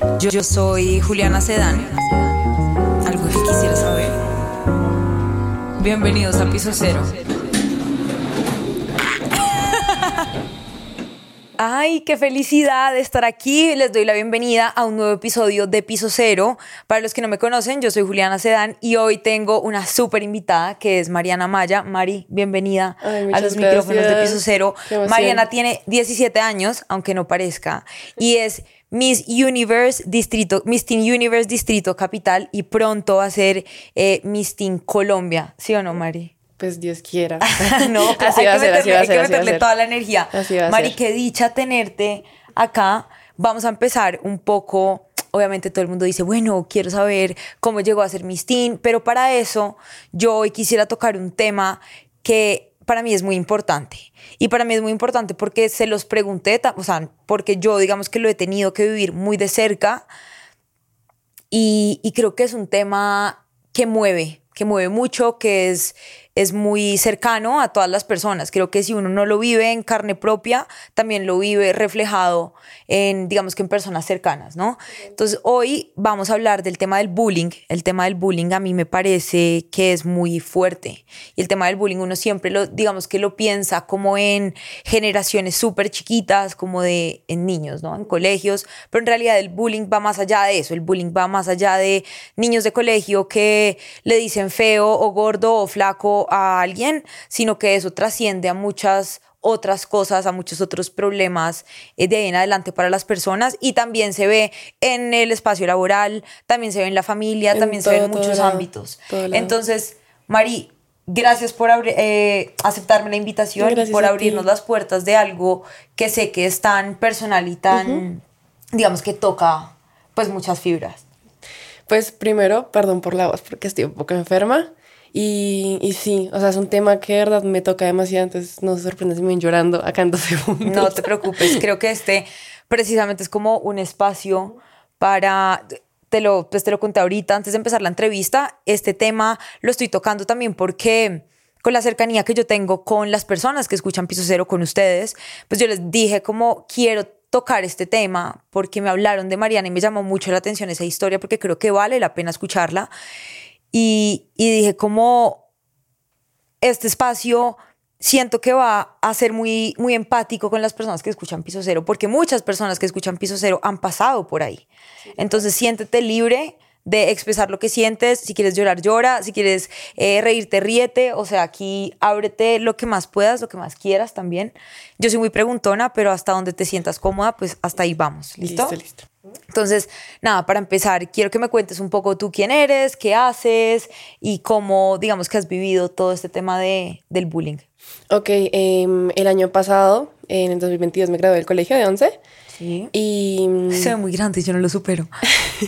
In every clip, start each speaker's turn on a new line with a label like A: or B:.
A: Yo, yo soy Juliana Sedán. Algo que quisiera saber. Bienvenidos a Piso Cero. Ay, qué felicidad de estar aquí. Les doy la bienvenida a un nuevo episodio de Piso Cero. Para los que no me conocen, yo soy Juliana Sedán y hoy tengo una súper invitada que es Mariana Maya. Mari, bienvenida
B: Ay,
A: a los micrófonos de. Piso Cero. Mariana tiene 17 años, aunque no parezca, y es Miss Universe Distrito, Miss Teen Universe Distrito Capital y pronto va a ser eh, Miss Teen Colombia. ¿Sí o no, Mari?
B: Pues Dios quiera.
A: no,
B: así
A: hay
B: va
A: que
B: así
A: meterle,
B: va a
A: hay que toda la energía.
B: Así va a
A: Mari,
B: ser.
A: qué dicha tenerte acá. Vamos a empezar un poco. Obviamente todo el mundo dice, bueno, quiero saber cómo llegó a ser Miss Teen, pero para eso yo hoy quisiera tocar un tema que para mí es muy importante. Y para mí es muy importante porque se los pregunté, o sea, porque yo digamos que lo he tenido que vivir muy de cerca y, y creo que es un tema que mueve, que mueve mucho, que es, es muy cercano a todas las personas. Creo que si uno no lo vive en carne propia, también lo vive reflejado en, digamos que en personas cercanas, ¿no? Entonces, hoy vamos a hablar del tema del bullying. El tema del bullying a mí me parece que es muy fuerte. Y el tema del bullying uno siempre lo, digamos que lo piensa como en generaciones súper chiquitas, como de en niños, ¿no? En colegios, pero en realidad el bullying va más allá de eso. El bullying va más allá de niños de colegio que le dicen feo o gordo o flaco a alguien, sino que eso trasciende a muchas otras cosas, a muchos otros problemas eh, de ahí en adelante para las personas y también se ve en el espacio laboral, también se ve en la familia,
B: En
A: también se ve en muchos
B: lado,
A: ámbitos. Entonces, Mari, gracias por eh, aceptarme la invitación,
B: Gracias
A: por abrirnos las puertas de algo que sé que es tan personal y tan, digamos que toca pues muchas fibras.
B: Pues primero, perdón por la voz porque estoy un poco enferma. Y, y sí, o sea, es un tema que de verdad me toca demasiado, entonces no se sorprende si me ven llorando acá en dos segundos.
A: No te preocupes, creo que este precisamente es como un espacio para, te lo, pues te lo conté ahorita antes de empezar la entrevista, este tema lo estoy tocando también porque con la cercanía que yo tengo con las personas que escuchan Piso Cero con ustedes, pues yo les dije como quiero tocar este tema porque me hablaron de Mariana y me llamó mucho la atención esa historia porque creo que vale la pena escucharla. Y, y dije como este espacio siento que va a ser muy, muy empático con las personas que escuchan Piso Cero, porque muchas personas que escuchan Piso Cero han pasado por ahí. Entonces siéntete libre de expresar lo que sientes, si quieres llorar, llora, si quieres eh, reírte, ríete, o sea, aquí ábrete lo que más puedas, lo que más quieras también. Yo soy muy preguntona, pero hasta donde te sientas cómoda, pues hasta ahí vamos, ¿listo?
B: Listo, listo.
A: Entonces, nada, para empezar, quiero que me cuentes un poco tú quién eres, qué haces y cómo, digamos, que has vivido todo este tema de, del bullying.
B: Ok, em, el año pasado, en el 2022, me gradué del colegio de 11.
A: Sí.
B: Y mm,
A: Se ve muy grande y yo no lo supero.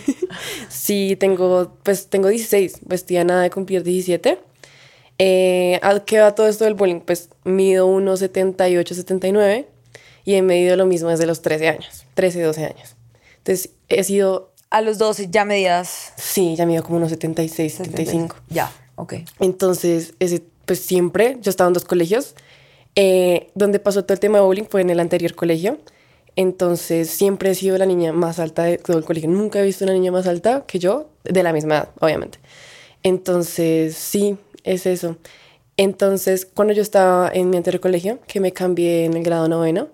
B: sí, tengo, pues tengo 16, pues estoy a nada de cumplir 17. Eh, ¿A qué va todo esto del bullying? Pues mido 1,78, 79 y he medido lo mismo desde los 13 años, 13, 12 años. Entonces he sido,
A: A los 12 ya medías
B: sí, ya mido como unos 76, 75.
A: Ya, ok.
B: Entonces, ese, pues siempre, yo estaba en dos colegios. Eh, donde pasó todo el tema de bullying fue en el anterior colegio. Entonces, siempre he sido la niña más alta de todo el colegio. Nunca he visto una niña más alta que yo, de la misma edad, obviamente. Entonces, sí, es eso. Entonces, cuando yo estaba en mi anterior colegio, que me cambié en el grado noveno,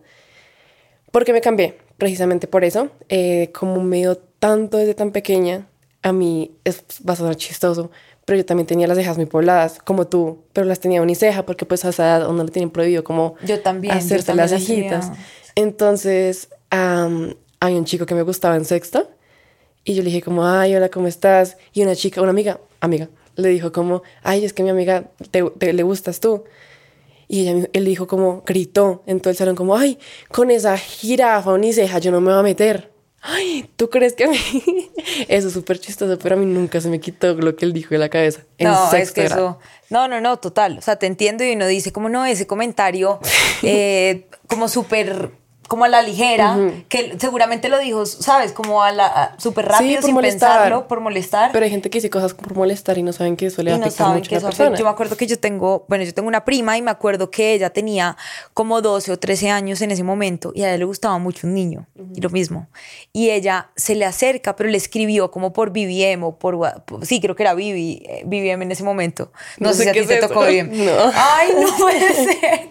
B: ¿por qué me cambié? Precisamente por eso. Eh, como me dio tanto desde tan pequeña, a mí es, va a sonar chistoso, pero yo también tenía las cejas muy pobladas, como tú, pero las tenía uniceja porque pues a esa edad uno le tienen prohibido como
A: Yo también, yo
B: hacerse
A: también
B: las cejitas. Entonces, am, hay un chico que me gustaba en sexto y yo le dije como, ay, hola, ¿cómo estás? Y una chica, una amiga, amiga, le dijo como, ay, es que mi amiga, te, te- le gustas tú. Y ella, él dijo como, gritó en todo el salón como, ay, con esa jirafa uniceja yo no me voy a meter. Ay, ¿tú crees que a mí? Eso es súper chistoso, pero a mí nunca se me quitó lo que él dijo de la cabeza. En
A: no, es que
B: grado.
A: eso. No, no, no, total. O sea, te entiendo y uno dice, como no, ese comentario, eh, como súper como a la ligera, que seguramente lo dijo, ¿sabes? Como a la súper rápido, sin
B: molestar.
A: pensarlo, por molestar.
B: Pero hay gente que dice cosas por molestar y no saben que eso le
A: y no
B: afecta
A: saben
B: mucho
A: que
B: a la persona.
A: Yo me acuerdo que yo tengo, bueno, yo tengo una prima y me acuerdo que ella tenía como 12 o 13 años en ese momento y a ella le gustaba mucho un niño y lo mismo. Y ella se le acerca, pero le escribió como por BBM o por, sí, creo que era BB, eh, BBM en ese momento. No,
B: No
A: sé,
B: sé
A: si a ti te tocó.
B: No.
A: Ay, no puede ser.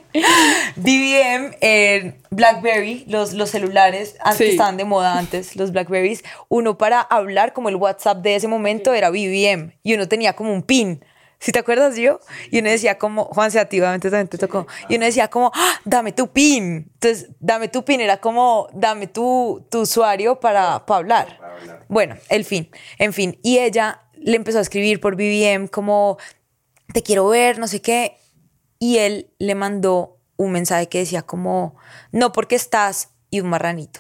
A: BBM, eh, BlackBerry, los, los celulares antes
B: Sí.
A: estaban de moda antes, los Blackberries. Uno para hablar, como el WhatsApp de ese momento, era BBM y uno tenía como un pin. ¿Sí te acuerdas yo? Y uno decía como, Juan, se activamente también te tocó. Y uno decía como, "Ah, dame tu pin. Entonces, dame tu pin era como, dame tu, tu usuario para, para hablar. Bueno, el fin, en fin. Y ella le empezó a escribir por BBM como, te quiero ver, no sé qué. Y él le mandó un mensaje que decía como, no porque estás y un marranito.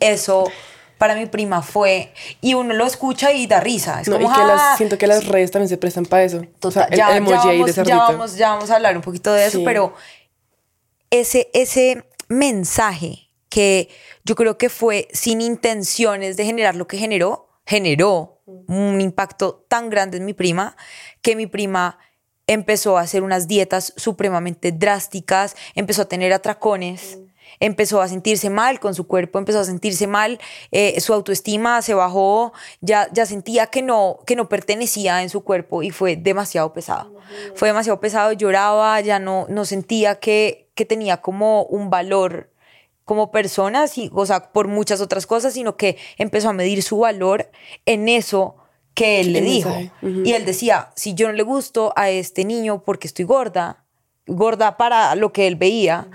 A: Eso para mi prima fue, y uno lo escucha y da risa. Es
B: No, y
A: como,
B: que
A: "Ah".
B: las, siento que las redes también se prestan para eso.
A: Total,
B: o sea, el,
A: ya,
B: el
A: vamos,
B: de
A: ya, vamos, ya vamos a hablar un poquito de eso,
B: Sí.
A: pero ese, ese mensaje que yo creo que fue sin intenciones de generar lo que generó, generó un impacto tan grande en mi prima que mi prima empezó a hacer unas dietas supremamente drásticas, empezó a tener atracones, empezó a sentirse mal con su cuerpo, empezó a sentirse mal, eh, su autoestima se bajó, ya, ya sentía que no, que no pertenecía en su cuerpo y fue demasiado pesado. Fue demasiado pesado, lloraba, ya no, no sentía que, que tenía como un valor como persona, sí, o sea, por muchas otras cosas, sino que empezó a medir su valor en eso que él le
B: El
A: dijo. Y él decía, si yo no le gusto a este niño porque estoy gorda, gorda para lo que él veía,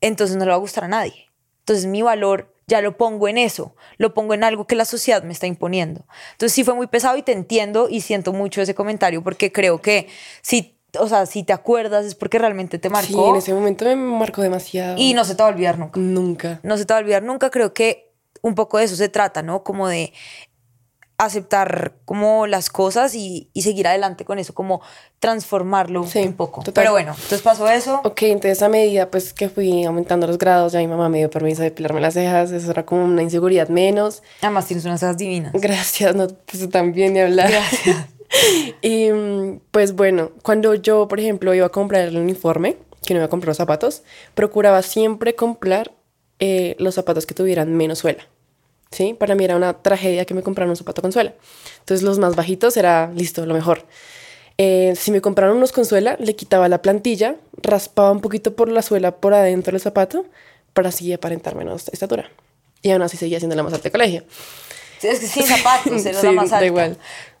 A: entonces no le va a gustar a nadie. Entonces mi valor ya lo pongo en eso, lo pongo en algo que la sociedad me está imponiendo. Entonces sí fue muy pesado y te entiendo y siento mucho ese comentario porque creo que si, o sea, si te acuerdas es porque realmente te
B: Sí,
A: marcó
B: en ese momento me marcó demasiado.
A: y no se te va a olvidar nunca
B: Nunca.
A: no se te va a olvidar nunca. Creo que un poco de eso se trata, ¿no? Como de aceptar como las cosas y, y seguir adelante con eso, como transformarlo
B: Sí,
A: un poco.
B: total.
A: Pero bueno, entonces pasó eso.
B: Ok, entonces a medida pues que fui aumentando los grados, ya mi mamá me dio permiso de depilarme las cejas, eso era como una inseguridad menos.
A: Además tienes unas cejas divinas.
B: Gracias, no, pues también de hablar.
A: Gracias.
B: y pues bueno, cuando yo, por ejemplo, iba a comprar el uniforme, que no iba a comprar los zapatos, procuraba siempre comprar eh, los zapatos que tuvieran menos suela. ¿Sí? Para mí era una tragedia que me compraran un zapato con suela. Entonces los más bajitos era listo, lo mejor. Eh, si me compraron unos con suela, le quitaba la plantilla, raspaba un poquito por la suela por adentro del zapato para así aparentar menos estatura. Y aún así seguía siendo la más alta del colegio.
A: Sí, Es que sin zapatos, eres la más
B: da
A: alta.
B: igual.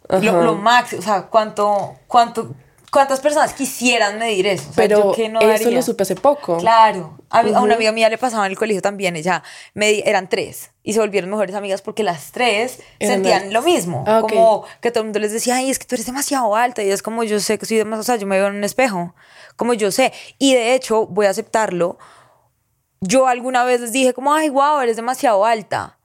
A: Lo, lo máximo, o sea, ¿cuánto, cuánto, ¿cuántas personas quisieran medir eso? O sea,
B: Pero
A: yo que no
B: eso
A: daría.
B: lo supe hace poco.
A: Claro. A, una amiga mía le pasaba en el colegio también. Ella me eran tres y se volvieron mejores amigas porque las tres sentían lo mismo.
B: Ah.
A: Como que todo el mundo les decía, ay, es que tú eres demasiado alta. Y es como yo sé que soy demasiado, o sea, yo me veo en un espejo. Como yo sé. Y de hecho, voy a aceptarlo. Yo alguna vez les dije como, ay, wow, eres demasiado alta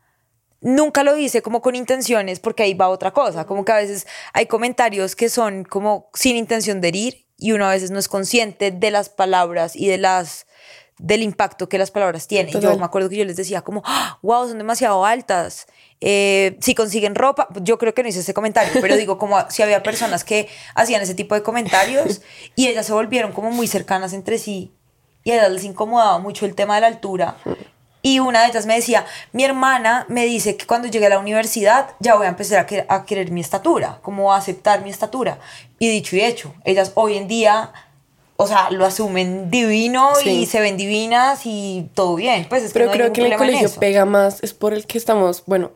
A: nunca lo hice como con intenciones porque ahí va otra cosa, como que a veces hay comentarios que son como sin intención de herir y uno a veces no es consciente de las palabras y de las del impacto que las palabras tienen. Yo
B: Total.
A: me acuerdo que yo les decía como, wow, son demasiado altas. Eh, si consiguen ropa, yo creo que no hice ese comentario, pero digo como si había personas que hacían ese tipo de comentarios y ellas se volvieron como muy cercanas entre sí y a ellas les incomodaba mucho el tema de la altura. Y una de ellas me decía, mi hermana me dice que cuando llegue a la universidad ya voy a empezar a, que- a querer mi estatura, como a aceptar mi estatura. Y dicho y hecho, ellas hoy en día, o sea, lo asumen divino
B: Sí.
A: y se ven divinas y todo bien. Pues es que
B: Pero
A: no
B: creo que en el colegio pega más, es por el que estamos, bueno,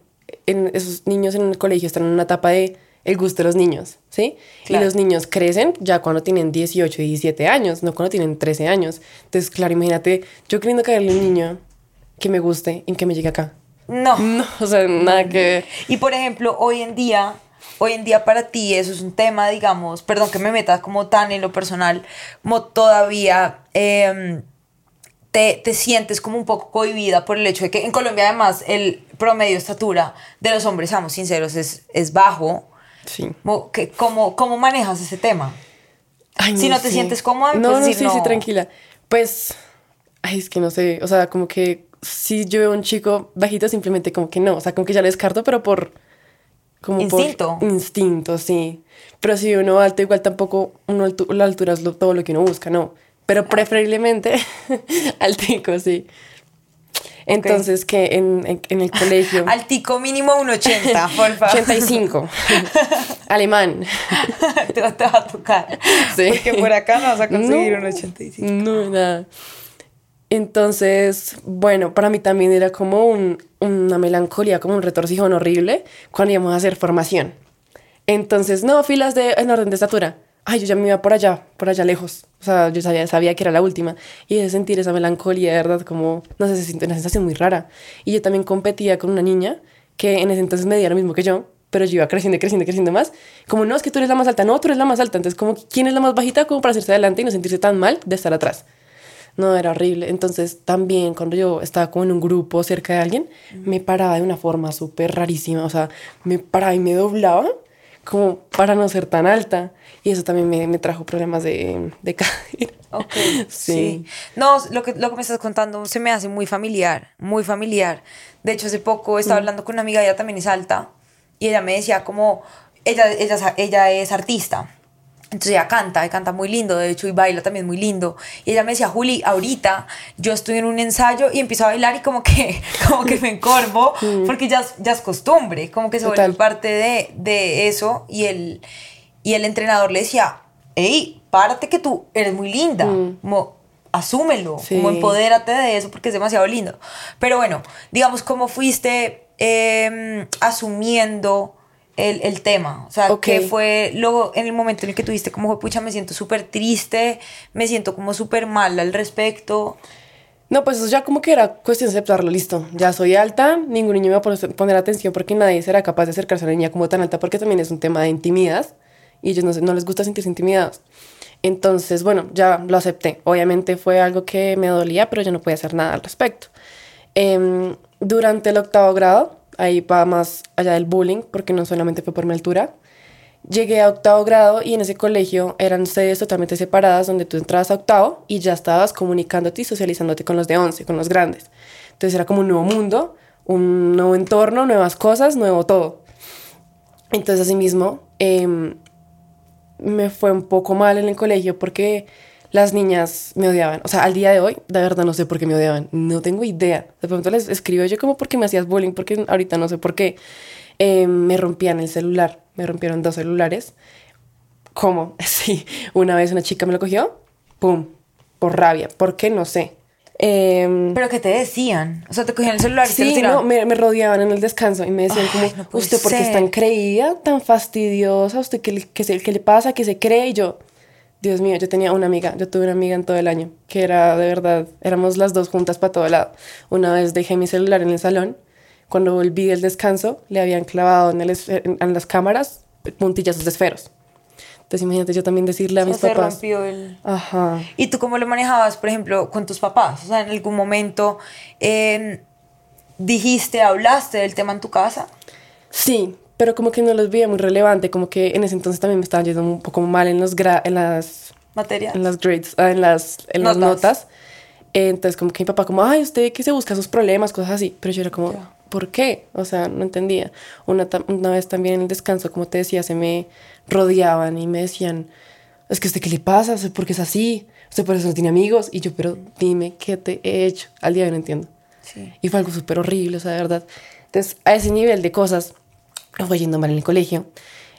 B: en esos niños en el colegio están en una etapa de el gusto de los niños, ¿sí?
A: Claro.
B: Y los niños crecen ya cuando tienen 18 y 17 años, no cuando tienen 13 años. Entonces, claro, imagínate, yo queriendo caerle un niño que me guste en que me llegue acá.
A: No.
B: No, o sea, nada que.
A: Y por ejemplo, hoy en día, hoy en día para ti eso es un tema, digamos, perdón que me meta como tan en lo personal, como todavía em, te, te sientes como un poco cohibida por el hecho de que en Colombia además el promedio de estatura de los hombres, seamos sinceros, es, es bajo.
B: Sí.
A: Mo- que- ¿Cómo, ¿Cómo manejas ese tema?
B: Ay,
A: Si no te
B: sé.
A: sientes cómoda,
B: no, no,
A: decir
B: sí, sí, tranquila. Pues Ay, es que no sé, o sea, como que si yo veo a un chico bajito, simplemente como que no, o sea, como que ya lo descarto, pero por... Como
A: instinto.
B: Por instinto, sí. Pero si uno alto, igual tampoco uno la altura es todo lo que uno busca, no. Pero preferiblemente altico, sí. Entonces, que en, en, el colegio.
A: Altico mínimo un 80, por favor.
B: 85. Alemán.
A: te, va, a tocar. Sí. Porque por acá no vas a conseguir un 85.
B: No, nada. Entonces, bueno, para mí también era como un, una melancolía, como un retorcijón horrible cuando íbamos a hacer formación. Entonces, no, filas de, en orden de estatura. Ay, yo ya me iba por allá, por allá lejos. O sea, yo sabía, sabía que era la última. Y de sentir esa melancolía, verdad, como, no sé, se siente una sensación muy rara. Y yo también competía con una niña que en ese entonces medía lo mismo que yo, pero yo iba creciendo, creciendo, creciendo más. Como, no, es que tú eres la más alta. No, tú eres la más alta. Entonces, como, ¿quién es la más bajita? Como para hacerse adelante y no sentirse tan mal de estar atrás. No, era horrible. Entonces también cuando yo estaba como en un grupo cerca de alguien, me paraba de una forma súper rarísima. O sea, me paraba y me doblaba como para no ser tan alta. Y eso también me, me trajo problemas de, de caer.
A: Ok, sí. No, lo que, lo que me estás contando se me hace muy familiar, muy familiar. De hecho, hace poco estaba mm. hablando con una amiga, ella también es alta, y ella me decía como, ella, ella, ella es artista. Entonces ella canta, ella canta muy lindo, de hecho, y baila también muy lindo. Y ella me decía, Juli, ahorita yo estoy en un ensayo y empiezo a bailar y como que, como que me encorvo, mm. porque ya, ya es costumbre, como que se vuelve parte de, de, eso. Y el, y el entrenador le decía, hey, párate que tú eres muy linda, mm. como asúmelo, como empodérate de eso porque es demasiado lindo. Pero bueno, digamos, ¿cómo fuiste em, asumiendo el, el tema? O sea, ¿qué fue luego en el momento en el que tuviste como, pucha, me siento súper triste, me siento como súper mal al respecto?
B: No, pues eso ya como que era cuestión de aceptarlo, listo. Ya soy alta, ningún niño me va a poner atención porque nadie será capaz de acercarse a una niña como tan alta porque también es un tema de intimidad y ellos no, no les gusta sentirse intimidados. Entonces, bueno, ya lo acepté. Obviamente fue algo que me dolía, pero yo no podía hacer nada al respecto. Em, durante el octavo grado, ahí va más allá del bullying, porque no solamente fue por mi altura. Llegué a octavo grado y en ese colegio eran sedes totalmente separadas donde tú entrabas a octavo y ya estabas comunicándote y socializándote con los de once, con los grandes. Entonces era como un nuevo mundo, un nuevo entorno, nuevas cosas, nuevo todo. Entonces asimismo eh, me fue un poco mal en el colegio porque las niñas me odiaban. O sea, al día de hoy, de verdad no sé por qué me odiaban. No tengo idea. De pronto les escribo yo como porque me hacías bullying, porque ahorita no sé por qué. Eh, me rompían el celular. Me rompieron dos celulares. ¿Cómo? Sí. Una vez una chica me lo cogió. ¡Pum! Por rabia. ¿Por qué? No sé.
A: Em, ¿Pero qué te decían? O sea, te cogían el celular y
B: sí,
A: te
B: no, me, me, rodeaban en el descanso y me decían como, ¿usted por qué es tan creída, tan fastidiosa? ¿Usted qué, qué, qué le pasa? ¿Qué se cree? Y yo, Dios mío, yo tenía una amiga, yo tuve una amiga en todo el año, que era de verdad, éramos las dos juntas para todo lado. Una vez dejé mi celular en el salón, cuando volví del descanso, le habían clavado en, el, en, las cámaras puntillas de esferos. Entonces imagínate yo también decirle a mis se papás.
A: rompió el... Ajá. ¿Y tú cómo lo manejabas, por ejemplo, con tus papás? O sea, en algún momento em, dijiste, hablaste del tema en tu casa.
B: Sí, pero como que no los veía muy relevante, como que en ese entonces también me estaban yendo un poco mal en, los en las
A: materias,
B: en las grades, ah, en las, en notas. las notas. Entonces como que mi papá como, ay, usted que se busca sus problemas, cosas así, pero yo era como, ¿por qué? O sea, no entendía. Una, una vez también en el descanso, como te decía, se me rodeaban y me decían, es que usted qué le pasa, ¿por qué es así? Usted por eso no tiene amigos. Y yo, pero dime, ¿qué te he hecho? Al día de hoy no entiendo. Sí. Y fue algo súper horrible, o sea, de verdad. Entonces, a ese nivel de cosas, me fue yendo mal en el colegio.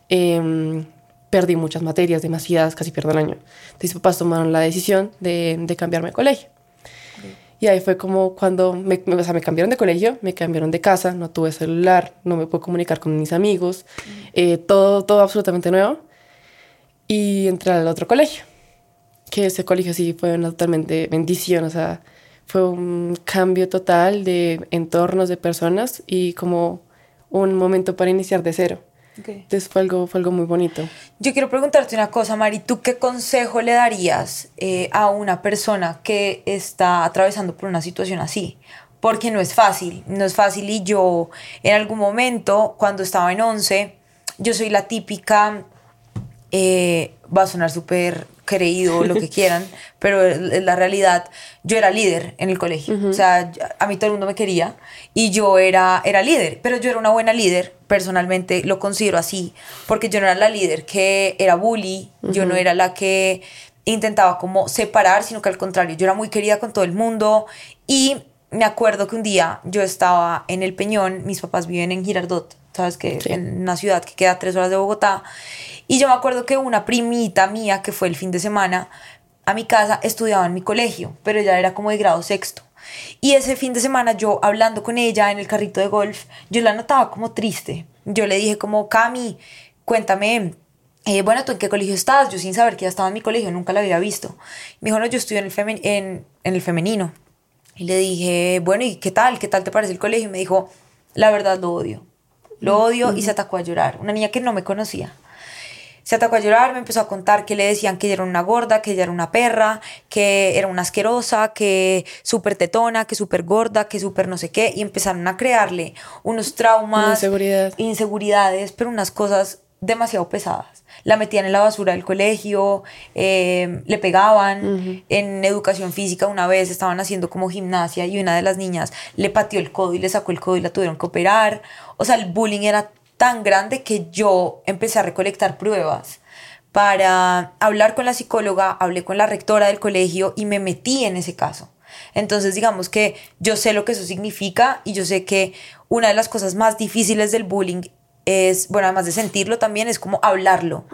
B: Em, perdí muchas materias, demasiadas, casi pierdo el año. Entonces mis papás tomaron la decisión de, de cambiarme de colegio. Y ahí fue como cuando me, o sea, me cambiaron de colegio, me cambiaron de casa, no tuve celular, no me puedo comunicar con mis amigos, eh, todo, todo absolutamente nuevo. Y entré al otro colegio, que ese colegio sí fue una totalmente bendición, o sea, fue un cambio total de entornos, de personas y como un momento para iniciar de cero. Entonces fue algo, fue algo muy bonito.
A: Yo quiero preguntarte una cosa, Mari. ¿Tú qué consejo le darías eh, a una persona que está atravesando por una situación así? Porque no es fácil, no es fácil. Y yo en algún momento, cuando estaba en 11, yo soy la típica, eh, va a sonar súper creído, lo que quieran, pero es la realidad. Yo era líder en el colegio, o sea, a mí todo el mundo me quería y yo era, era líder, pero yo era una buena líder, personalmente lo considero así, porque yo no era la líder que era bully, yo no era la que intentaba como separar, sino que al contrario, yo era muy querida con todo el mundo y me acuerdo que un día yo estaba en el Peñón, mis papás viven en Girardot, sabes que en una ciudad que queda tres horas de Bogotá, y yo me acuerdo que una primita mía que fue el fin de semana a mi casa estudiaba en mi colegio, pero ella era como de grado sexto. Y ese fin de semana yo hablando con ella en el carrito de golf, yo la notaba como triste. Yo le dije como, Cami, cuéntame, eh, bueno, ¿tú en qué colegio estás? Yo sin saber que ya estaba en mi colegio, nunca la había visto. Me dijo, no, yo estudio en el, en, en el femenino. Y le dije, bueno, ¿y qué tal? ¿Qué tal te parece el colegio? Y me dijo, la verdad lo odio. Lo odio y se atacó a llorar. Una niña que no me conocía se atacó a llorar, me empezó a contar que le decían que ella era una gorda, que ella era una perra, que era una asquerosa, que súper tetona, que súper gorda, que súper no sé qué, y empezaron a crearle unos traumas, inseguridades, pero unas cosas demasiado pesadas. La metían en la basura del colegio, eh, le pegaban. En educación física una vez estaban haciendo como gimnasia y una de las niñas le pateó el codo y le sacó el codo y la tuvieron que operar. O sea, el bullying era tan grande que yo empecé a recolectar pruebas para hablar con la psicóloga, hablé con la rectora del colegio y me metí en ese caso. Entonces, digamos que yo sé lo que eso significa y yo sé que una de las cosas más difíciles del bullying es, bueno, además de sentirlo también, es como hablarlo.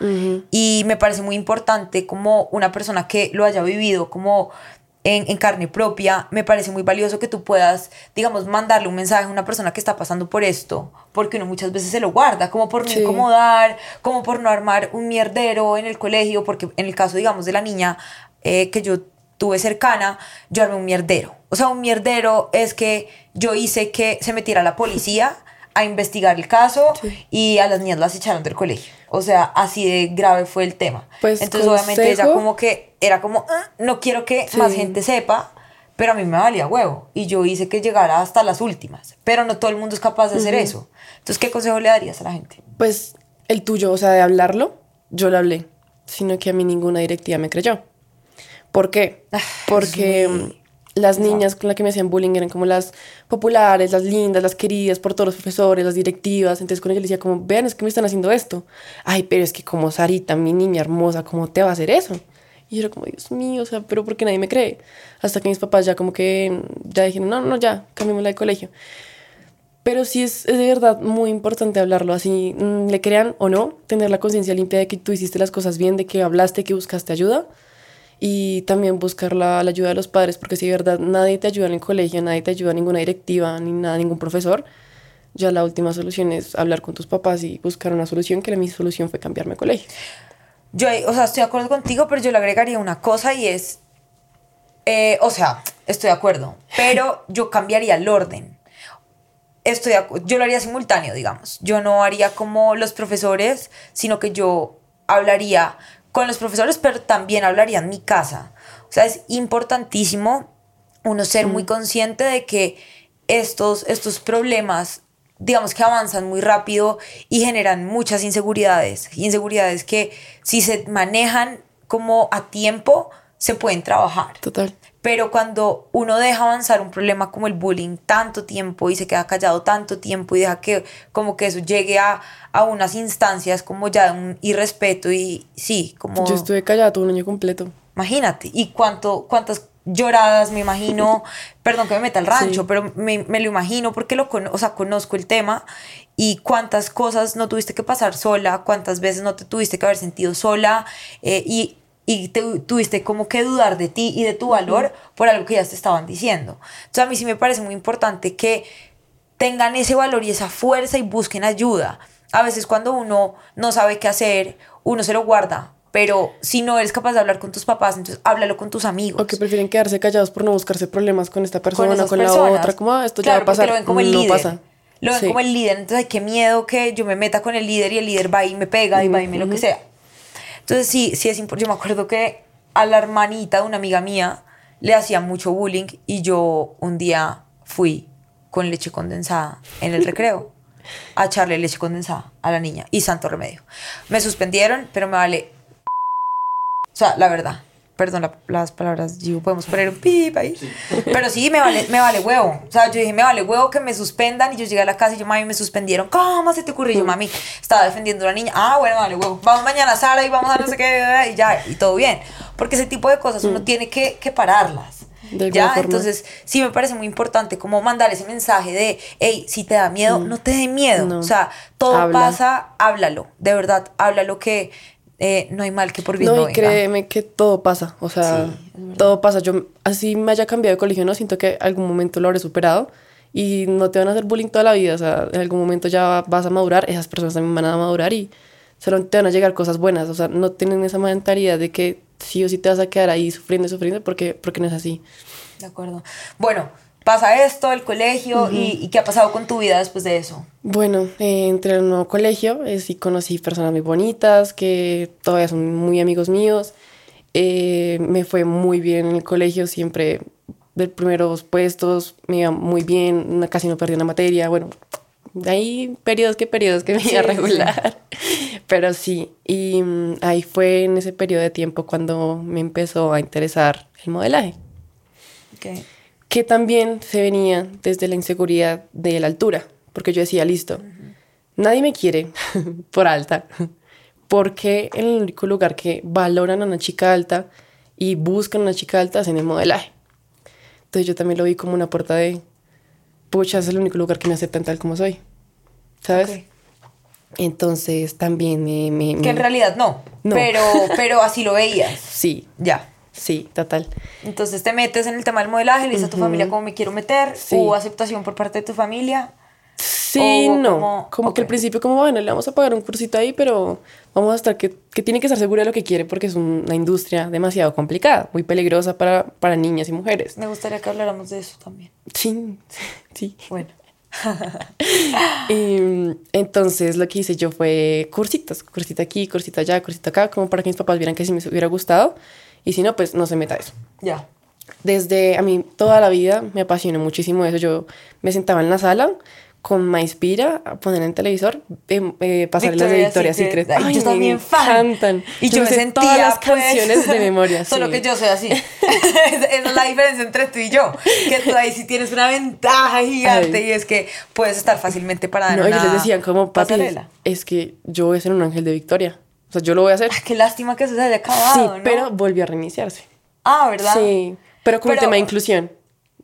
A: Y me parece muy importante como una persona que lo haya vivido, como en, carne propia, me parece muy valioso que tú puedas, digamos, mandarle un mensaje a una persona que está pasando por esto, porque uno muchas veces se lo guarda, como por no incomodar, como por no armar un mierdero en el colegio, porque en el caso, digamos, de la niña eh, que yo tuve cercana, yo armé un mierdero. O sea, un mierdero es que yo hice que se metiera la policía a investigar el caso y a las niñas las echaron del colegio. O sea, así de grave fue el tema. Pues Entonces, obviamente, ella como que era como, ah, no quiero que más gente sepa, pero a mí me valía huevo. Y yo hice que llegara hasta las últimas. Pero no todo el mundo es capaz de hacer eso. Entonces, ¿qué consejo le darías a la gente?
B: Pues el tuyo, o sea, de hablarlo, yo lo hablé, sino que a mí ninguna directiva me creyó. ¿Por qué? Ah, Porque las niñas con las que me hacían bullying eran como las populares, las lindas, las queridas por todos los profesores, las directivas. Entonces con ella le decía como, vean, es que me están haciendo esto. Ay, pero es que como Sarita, mi niña hermosa, ¿cómo te va a hacer eso? Y yo era como, Dios mío, o sea, pero porque nadie me cree. Hasta que mis papás ya como que ya dijeron, no, no, ya, cambiémosla de colegio. Pero sí es, es, de verdad muy importante hablarlo así, mm, le crean o no, tener la conciencia limpia de que tú hiciste las cosas bien, de que hablaste, que buscaste ayuda y también buscar la, ayuda de los padres, porque si de verdad nadie te ayuda en el colegio, nadie te ayuda, ninguna directiva, ni nada, ningún profesor, ya la última solución es hablar con tus papás y buscar una solución, que la mi solución fue cambiarme de colegio.
A: Yo, o sea, estoy de acuerdo contigo, pero yo le agregaría una cosa y es, eh, o sea, estoy de acuerdo, pero yo cambiaría el orden. Estoy yo lo haría simultáneo, digamos. Yo no haría como los profesores, sino que yo hablaría con los profesores, pero también hablaría en mi casa. O sea, es importantísimo uno ser muy mm. consciente de que estos, estos problemas, digamos que avanzan muy rápido y generan muchas inseguridades. Inseguridades que si se manejan como a tiempo, se pueden trabajar.
B: Total.
A: Pero cuando uno deja avanzar un problema como el bullying tanto tiempo y se queda callado tanto tiempo y deja que como que eso llegue a, a unas instancias como ya de un irrespeto y sí, como...
B: Yo estuve callado todo un año completo.
A: Imagínate, y cuánto, cuántas lloradas me imagino, perdón que me meta al rancho, pero me, me, lo imagino porque lo o sea, conozco el tema y cuántas cosas no tuviste que pasar sola, cuántas veces no te tuviste que haber sentido sola eh, y y tuviste como que dudar de ti y de tu valor por algo que ya te estaban diciendo. Entonces a mí sí me parece muy importante que tengan ese valor y esa fuerza y busquen ayuda. A veces cuando uno no sabe qué hacer, uno se lo guarda, pero si no eres capaz de hablar con tus papás, entonces háblalo con tus amigos.
B: O que prefieren quedarse callados por no buscarse problemas con esta persona, con, con la otra, como ah, esto ya va a pasar, lo ven como el líder. Pasa.
A: Lo ven como el líder, entonces qué miedo que yo me meta con el líder y el líder va y me pega y va y me lo que sea. Entonces sí, sí es importante. Yo me acuerdo que a la hermanita de una amiga mía le hacía mucho bullying y yo un día fui con leche condensada en el recreo a echarle leche condensada a la niña y santo remedio. Me suspendieron, pero me vale O sea, la verdad. Perdón la- las palabras, podemos poner un pip ahí. Pero sí, me vale, me vale huevo. O sea, yo dije, me vale huevo que me suspendan. Y yo llegué a la casa y yo, mami, me suspendieron. ¿Cómo se te ocurre? Y yo, mami, estaba defendiendo a la niña. Ah, bueno, me vale huevo. Vamos mañana a Sara y vamos a no sé qué. Y ya, y todo bien. Porque ese tipo de cosas uno tiene que, que pararlas.
B: De
A: ¿Ya?
B: forma.
A: Entonces, sí me parece muy importante como mandar ese mensaje de, hey, si te da miedo, no te dé miedo.
B: No.
A: O sea, todo
B: Habla.
A: pasa, háblalo. De verdad, háblalo que eh, no hay mal que por bien no,
B: No, y
A: venga.
B: créeme que todo pasa, o sea, todo pasa. Yo así me haya cambiado de colegio, no siento que algún momento lo habré superado y no te van a hacer bullying toda la vida, o sea, en algún momento ya vas a madurar, esas personas también van a madurar y solo te van a llegar cosas buenas, o sea, no tienen esa mentalidad de que sí o sí te vas a quedar ahí sufriendo y sufriendo porque, porque no es así.
A: De acuerdo. Bueno, pasa esto, el colegio, y, y qué ha pasado con tu vida después de eso.
B: Bueno, eh, entré al nuevo colegio, eh, sí conocí personas muy bonitas que todavía son muy amigos míos. Eh, me fue muy bien en el colegio, siempre de primeros puestos, me iba muy bien, casi no perdí una materia. Bueno, hay periodos que periodos que me
A: Sí,
B: iba
A: sí.
B: regular, pero sí. Y mm, ahí fue en ese periodo de tiempo cuando me empezó a interesar el modelaje
A: Ok.
B: Que también se venía desde la inseguridad de la altura, porque yo decía, listo, nadie me quiere por alta, porque en el único lugar que valoran a una chica alta y buscan a una chica alta es en el modelaje. Entonces yo también lo vi como una puerta de, pucha, es el único lugar que me aceptan tal como soy, ¿sabes? Entonces también me... me-
A: Que en realidad no,
B: No.
A: Pero, pero así lo veías.
B: Sí,
A: Ya.
B: Sí, total.
A: Entonces te metes en el tema del modelaje, le dices a tu familia cómo me quiero meter,
B: Sí.
A: hubo aceptación por parte de tu familia.
B: Sí, no.
A: como-
B: Como, que al principio, como bueno, le vamos a pagar un cursito ahí, pero vamos a estar que, que tiene que estar segura de lo que quiere porque es una industria demasiado complicada, muy peligrosa para, para niñas y mujeres.
A: Me gustaría que habláramos de eso también.
B: Sí, sí.
A: Bueno.
B: Y, mm, entonces lo que hice yo fue cursitos, cursito aquí, cursito allá, cursito acá, como para que mis papás vieran que sí me hubiera gustado. Y si no, pues no se meta eso.
A: Ya.
B: Desde a mí toda la vida me apasionó muchísimo eso. Yo me sentaba en la sala con Maispira a poner en televisor, eh, eh, pasar las de
A: Victoria's Secret.
B: Secret.
A: Ay, yo también fan. Y yo, me
B: sé
A: sentía
B: todas las
A: pues,
B: canciones de memoria.
A: Solo
B: sí.
A: que yo soy así. Esa es la diferencia entre tú y yo. Que tú ahí sí tienes una ventaja gigante
B: Ay.
A: y es que puedes estar fácilmente parada en
B: No,
A: una
B: ellos les decían como, papi,
A: pasarela.
B: es que yo voy a ser un ángel de Victoria. O sea, yo lo voy a hacer.
A: Ah, Qué lástima que eso se haya
B: Sí,
A: acabado, ¿no?
B: pero volvió a reiniciarse.
A: Ah, ¿verdad?
B: Sí, pero con el tema de inclusión.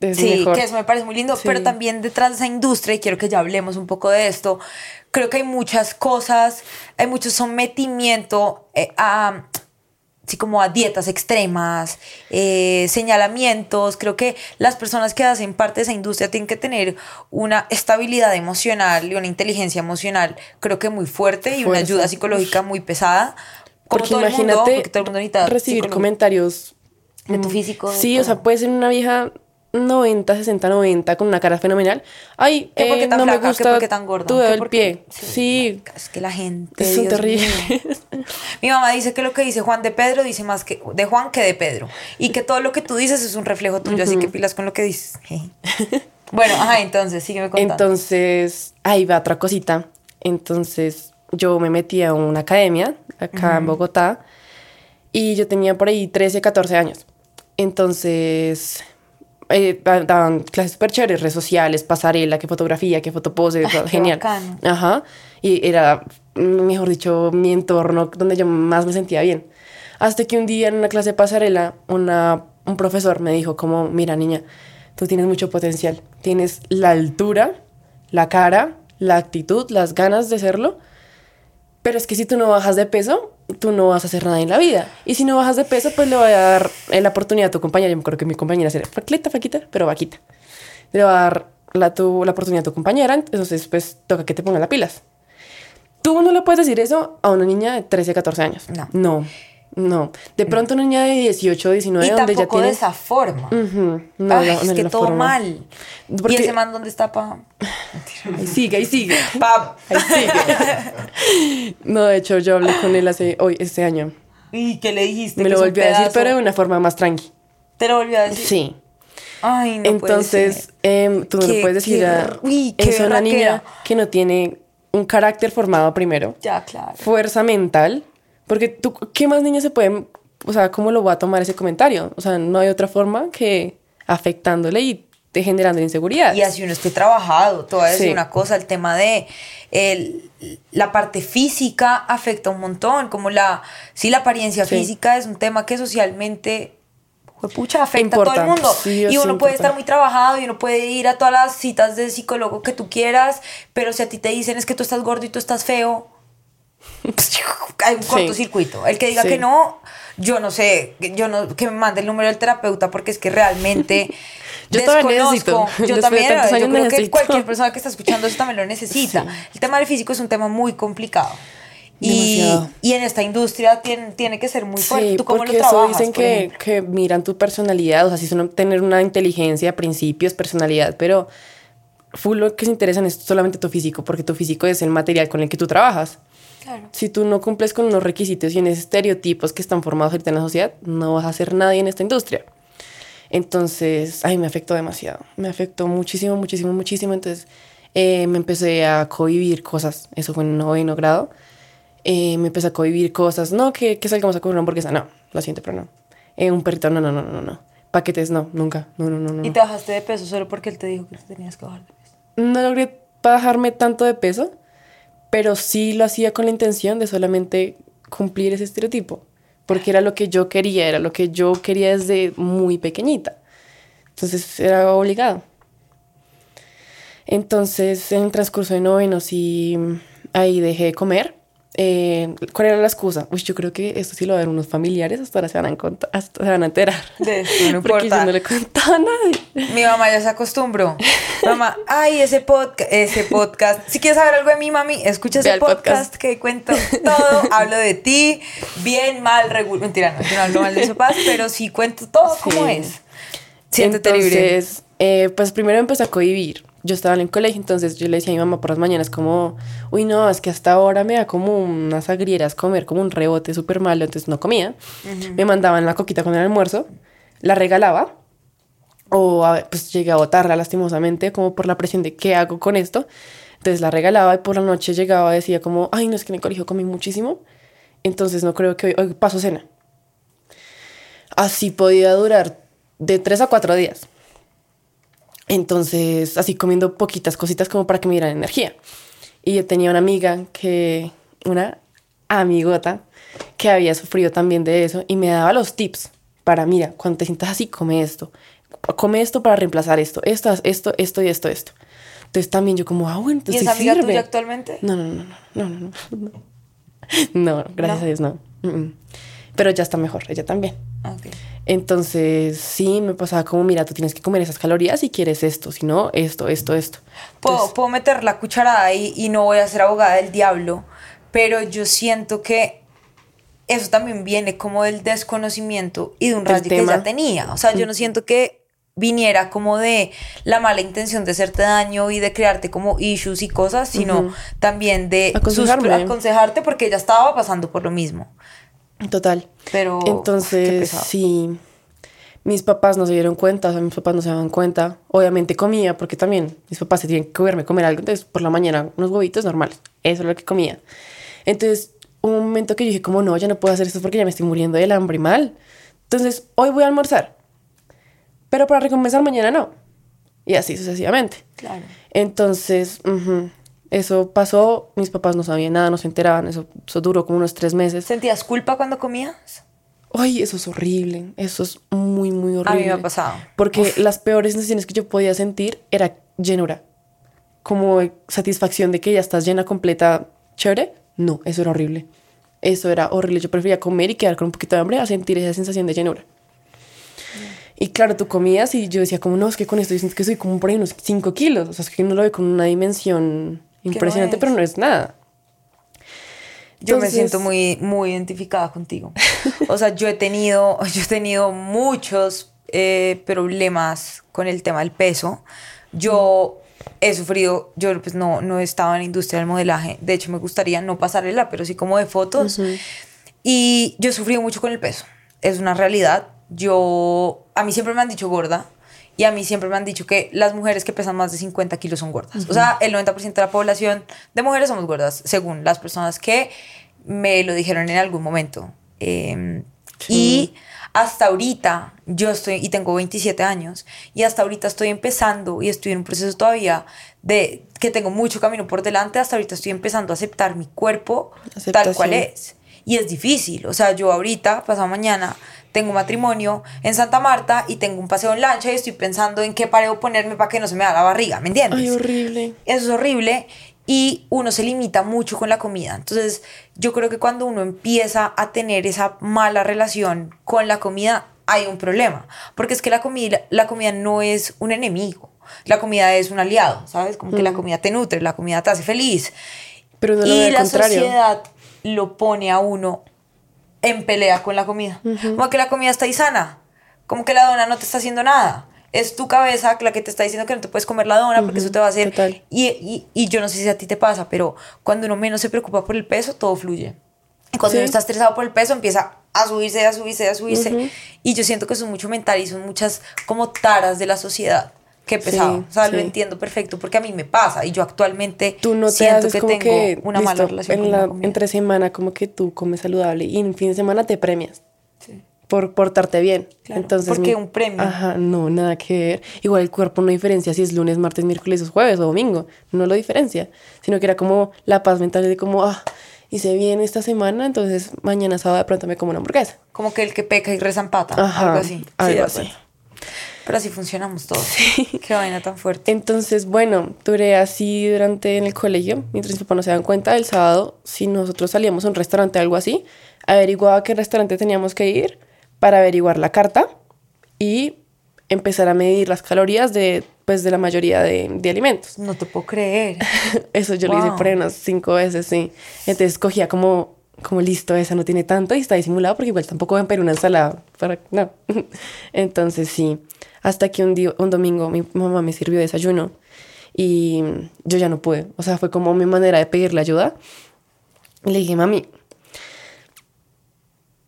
B: Es
A: Sí,
B: mejor.
A: que eso me parece muy lindo,
B: Sí.
A: pero también detrás de esa industria, y quiero que ya hablemos un poco de esto, creo que hay muchas cosas, hay mucho sometimiento eh, a, sí, como a dietas extremas, eh, señalamientos, creo que las personas que hacen parte de esa industria tienen que tener una estabilidad emocional y una inteligencia emocional, creo que muy fuerte y una ayuda psicológica muy pesada. Como
B: Porque
A: todo el mundo,
B: imagínate
A: porque todo el mundo necesita
B: recibir
A: psicólogo.
B: comentarios
A: De tu físico, de
B: Sí, o sea, puede ser una vieja 90, 60, 90 con una cara fenomenal. Ay,
A: ¿Qué
B: eh,
A: tan
B: no me
A: flaca? ¿Qué
B: gusta
A: qué tan gorda?
B: tu
A: ¿Qué
B: dedo del pie.
A: Sí, Es que la gente.
B: son
A: Dios
B: terribles.
A: mío. Mi mamá dice que lo que dice Juan de Pedro dice más que de Juan que de Pedro. Y que todo lo que tú dices es un reflejo tuyo, así que pilas con lo que dices. bueno, ajá, entonces, sígueme contando.
B: Entonces, ahí va otra cosita. Entonces, yo me metí a una academia acá en Bogotá y yo tenía por ahí 13, 14 años. Entonces, eh, da- daban clases súper chéveres, redes sociales, pasarela, que fotografía, que fotopose,
A: Ay,
B: genial.
A: bacano.
B: Ajá. Y era, mejor dicho, mi entorno donde yo más me sentía bien. Hasta que un día en una clase de pasarela, una, un profesor me dijo como, mira niña, tú tienes mucho potencial. Tienes la altura, la cara, la actitud, las ganas de serlo. Pero es que si tú no bajas de peso, tú no vas a hacer nada en la vida. Y si no bajas de peso, pues le voy a dar eh, la oportunidad a tu compañera. Yo me acuerdo que mi compañera era flaquita, flaquita, pero vaquita. Le va a dar la, tu, la oportunidad a tu compañera, entonces pues toca que te ponga las pilas. Tú no le puedes decir eso a una niña de 13, 14 años.
A: No.
B: No, no. De pronto una niña de 18, 19,
A: y
B: donde ya tiene...
A: de esa forma.
B: No,
A: Ay,
B: no,
A: es
B: no
A: que todo
B: forma.
A: mal.
B: Porque-
A: Y ese man, ¿dónde está pa?
B: Ahí sigue, ahí sigue.
A: Pa.
B: Ahí sigue. no, de hecho, yo hablé con él hace hoy, este año.
A: ¿Y qué le dijiste?
B: Me lo
A: es
B: volvió a decir, pero de una forma más tranqui.
A: ¿Te lo volvió a decir?
B: Sí.
A: Ay, no puede
B: Entonces,
A: ser.
B: em, tú no
A: Qué-
B: puedes decir a
A: uy, qué
B: a una niña que no tiene un carácter formado primero,
A: Ya, claro.
B: fuerza mental, porque tú, ¿qué más niñas se pueden, o sea, ¿cómo lo voy a tomar ese comentario? O sea, no hay otra forma que afectándole y te generando inseguridad.
A: Y así uno esté trabajado, te voy a decir una cosa, el tema de el, la parte física afecta un montón, como la, sí, la apariencia física es un tema que socialmente pucha, afecta a todo el mundo. y uno puede estar muy trabajado y uno puede ir a todas las citas de psicólogo que tú quieras, pero si a ti te dicen es que tú estás gordo y tú estás feo, hay un cortocircuito. El que diga que no, yo no sé, yo no, que me mande el número del terapeuta porque es que realmente yo desconozco. Yo también, yo creo que cualquier persona que está escuchando eso también lo necesita. El tema del físico es un tema muy complicado. Y, y, en esta industria tiene, tiene que ser muy fuerte. ¿Tú cómo lo trabajas?
B: dicen que, que, miran tu personalidad, o sea, si son tener una inteligencia, principios, personalidad, pero full lo que se interesan es solamente tu físico, porque tu físico es el material con el que tú trabajas. Si tú no cumples con unos requisitos y unos estereotipos que están formados ahorita en la sociedad, no vas a ser nadie en esta industria. Entonces, ay, me afectó demasiado. Me afectó muchísimo, muchísimo, muchísimo. Entonces, eh, me empecé a convivir cosas. Eso fue en noveno grado. Eh, me empecé a convivir cosas. No, que, que salgamos a comer una hamburguesa. No, lo siento, pero no. Eh, un perrito, no, no, no, no, no. Paquetes, no, nunca. No, no, no, no.
A: ¿Y te bajaste de peso solo porque él te dijo que tenías que bajar de peso?
B: No logré bajarme tanto de peso pero sí lo hacía con la intención de solamente cumplir ese estereotipo, porque era lo que yo quería, era lo que yo quería desde muy pequeñita. Entonces era obligado. Entonces, en el transcurso de noveno, sí, ahí dejé de comer eh, ¿Cuál era la excusa? Uy, yo creo que esto sí lo ver unos familiares, hasta ahora se van a, hasta se van a enterar.
A: De eso, no
B: Porque yo no le contaba a nadie.
A: Mi mamá ya se acostumbró. mamá, ay, ese, podcast ese podcast. Si quieres saber algo de mi mami, escucha ese podcast, que cuento todo. Hablo de ti, bien, mal, regular. Mentira, no, no hablo mal de paz, pero sí cuento todo como es.
B: Siéntete Entonces, eh, pues primero empecé a cohibir yo estaba en el colegio, entonces yo le decía a mi mamá por las mañanas como, uy, no, es que hasta ahora me da como unas agrieras comer, como un rebote súper malo, entonces no comía. Me mandaban la coquita con el almuerzo, la regalaba, o pues llegué a botarla lastimosamente, como por la presión de qué hago con esto. Entonces la regalaba y por la noche llegaba y decía como, ay, no, es que en el colegio comí muchísimo, entonces no creo que hoy, hoy paso cena. Así podía durar de tres a cuatro días. Entonces, así comiendo poquitas cositas como para que me dieran energía. Y yo tenía una amiga que, una amigota, que había sufrido también de eso y me daba los tips para, mira, cuando te sientas así, come esto. Come esto para reemplazar esto, esto, esto, esto y esto, esto. Entonces también yo como, ah, bueno, entonces
A: ¿Y esa amiga tuya actualmente?
B: No, no, no, no, no, no, no. No, gracias a Dios, no. Pero ya está mejor, ella también.
A: Okay.
B: Entonces, sí, me pasaba como, mira, tú tienes que comer esas calorías si quieres esto, si no, esto, esto, esto.
A: Puedo, puedo meter la cucharada ahí y no voy a ser abogada del diablo, pero yo siento que eso también viene como del desconocimiento y de un rayo que ya tenía. O sea, yo no siento que viniera como de la mala intención de hacerte daño y de crearte como issues y cosas, sino también de aconsejarte porque ella estaba pasando por lo mismo.
B: Total.
A: Pero.
B: Entonces, sí. Mis papás no se dieron cuenta, o sea, mis papás no se daban cuenta. Obviamente comía, porque también mis papás se tienen que verme comer algo. Entonces, por la mañana, unos huevitos normales. Eso es lo que comía. Entonces, un momento que yo dije, como no, ya no puedo hacer esto porque ya me estoy muriendo del hambre mal. Entonces, hoy voy a almorzar. Pero para recompensar mañana no. Y así sucesivamente.
A: Claro.
B: Entonces, eso pasó, mis papás no sabían nada, no se enteraban, eso, duró como unos tres meses.
A: ¿Sentías culpa cuando comías?
B: Ay, eso es horrible, eso es muy, muy horrible. A
A: mí me ha pasado.
B: Porque las peores sensaciones que yo podía sentir era llenura, como satisfacción de que ya estás llena completa, chévere. No, eso era horrible. Eso era horrible. Yo prefería comer y quedar con un poquito de hambre a sentir esa sensación de llenura. Y claro, tú comías y yo decía, como no, es que con esto yo siento que soy como por ahí unos 5 kilos. O sea, es que no lo veo con una dimensión impresionante, pero no es nada.
A: Yo me siento muy, muy identificada contigo. O sea, yo he tenido, yo he tenido muchos eh, problemas con el tema del peso. Yo he sufrido, yo pues no, no estaba en la industria del modelaje. De hecho, me gustaría no pasarela, pero sí como de fotos. Y yo he sufrido mucho con el peso. Es una realidad. Yo, a mí siempre me han dicho gorda. Y a mí siempre me han dicho que las mujeres que pesan más de 50 kilos son gordas. O sea, el 90% de la población de mujeres somos gordas, según las personas que me lo dijeron en algún momento. Em, Y hasta ahorita yo estoy, y tengo 27 años, y hasta ahorita estoy empezando y estoy en un proceso todavía de que tengo mucho camino por delante, hasta ahorita estoy empezando a aceptar mi cuerpo tal cual es. Y es difícil, o sea, yo ahorita, pasado mañana, tengo un matrimonio en Santa Marta y tengo un paseo en lancha y estoy pensando en qué pareo ponerme para que no se me haga la barriga, ¿me entiendes?
B: Ay, horrible.
A: Eso es horrible y uno se limita mucho con la comida. Entonces, yo creo que cuando uno empieza a tener esa mala relación con la comida, hay un problema, porque es que la comida, la comida no es un enemigo, la comida es un aliado, ¿sabes? Como que la comida te nutre, la comida te hace feliz.
B: Pero no lo
A: y la
B: contrario.
A: sociedad lo pone a uno en pelea con la comida. Como que la comida está ahí sana, como que la dona no te está haciendo nada. Es tu cabeza la que te está diciendo que no te puedes comer la dona porque eso te va a hacer. Y, y, y yo no sé si a ti te pasa, pero cuando uno menos se preocupa por el peso, todo fluye. Y cuando
B: Sí.
A: uno está estresado por el peso, empieza a subirse, a subirse, a subirse. Y yo siento que eso es mucho mental y son muchas como taras de la sociedad. Qué pesado.
B: Sí,
A: o sea, lo entiendo perfecto porque a mí me pasa y yo actualmente
B: Tú no te
A: siento que tengo
B: que
A: una mala relación
B: en
A: con
B: la,
A: comida.
B: entre semana como que tú comes saludable y en fin de semana te premias
A: Sí.
B: por portarte bien.
A: Claro,
B: Entonces
A: porque
B: mi-
A: un premio.
B: Ajá, no, nada que ver. Igual el cuerpo no diferencia si es lunes, martes, miércoles, o jueves o domingo. No lo diferencia, sino que era como la paz mental de como, ah, hice bien esta semana, entonces mañana sábado de pronto me como una hamburguesa.
A: Como que el que peca y reza empata.
B: Ajá,
A: algo así. Sí,
B: algo así.
A: Pero así funcionamos todos. Qué vaina tan fuerte.
B: Entonces, bueno, duré así durante en el colegio, mientras mis papás no se dan cuenta, el sábado, si nosotros salíamos a un restaurante o algo así, averiguaba qué restaurante teníamos que ir para averiguar la carta y empezar a medir las calorías de, pues, de la mayoría de, de alimentos.
A: No te puedo creer.
B: Eso yo lo hice
A: Wow.
B: por ahí unas cinco veces, sí. Entonces cogía como, como listo, esa no tiene tanto y está disimulado porque igual tampoco voy a pedir una ensalada. Para, no. Entonces sí, hasta que un, día, un domingo mi mamá me sirvió desayuno y yo ya no pude. O sea, fue como mi manera de pedirle ayuda. Le dije, mami,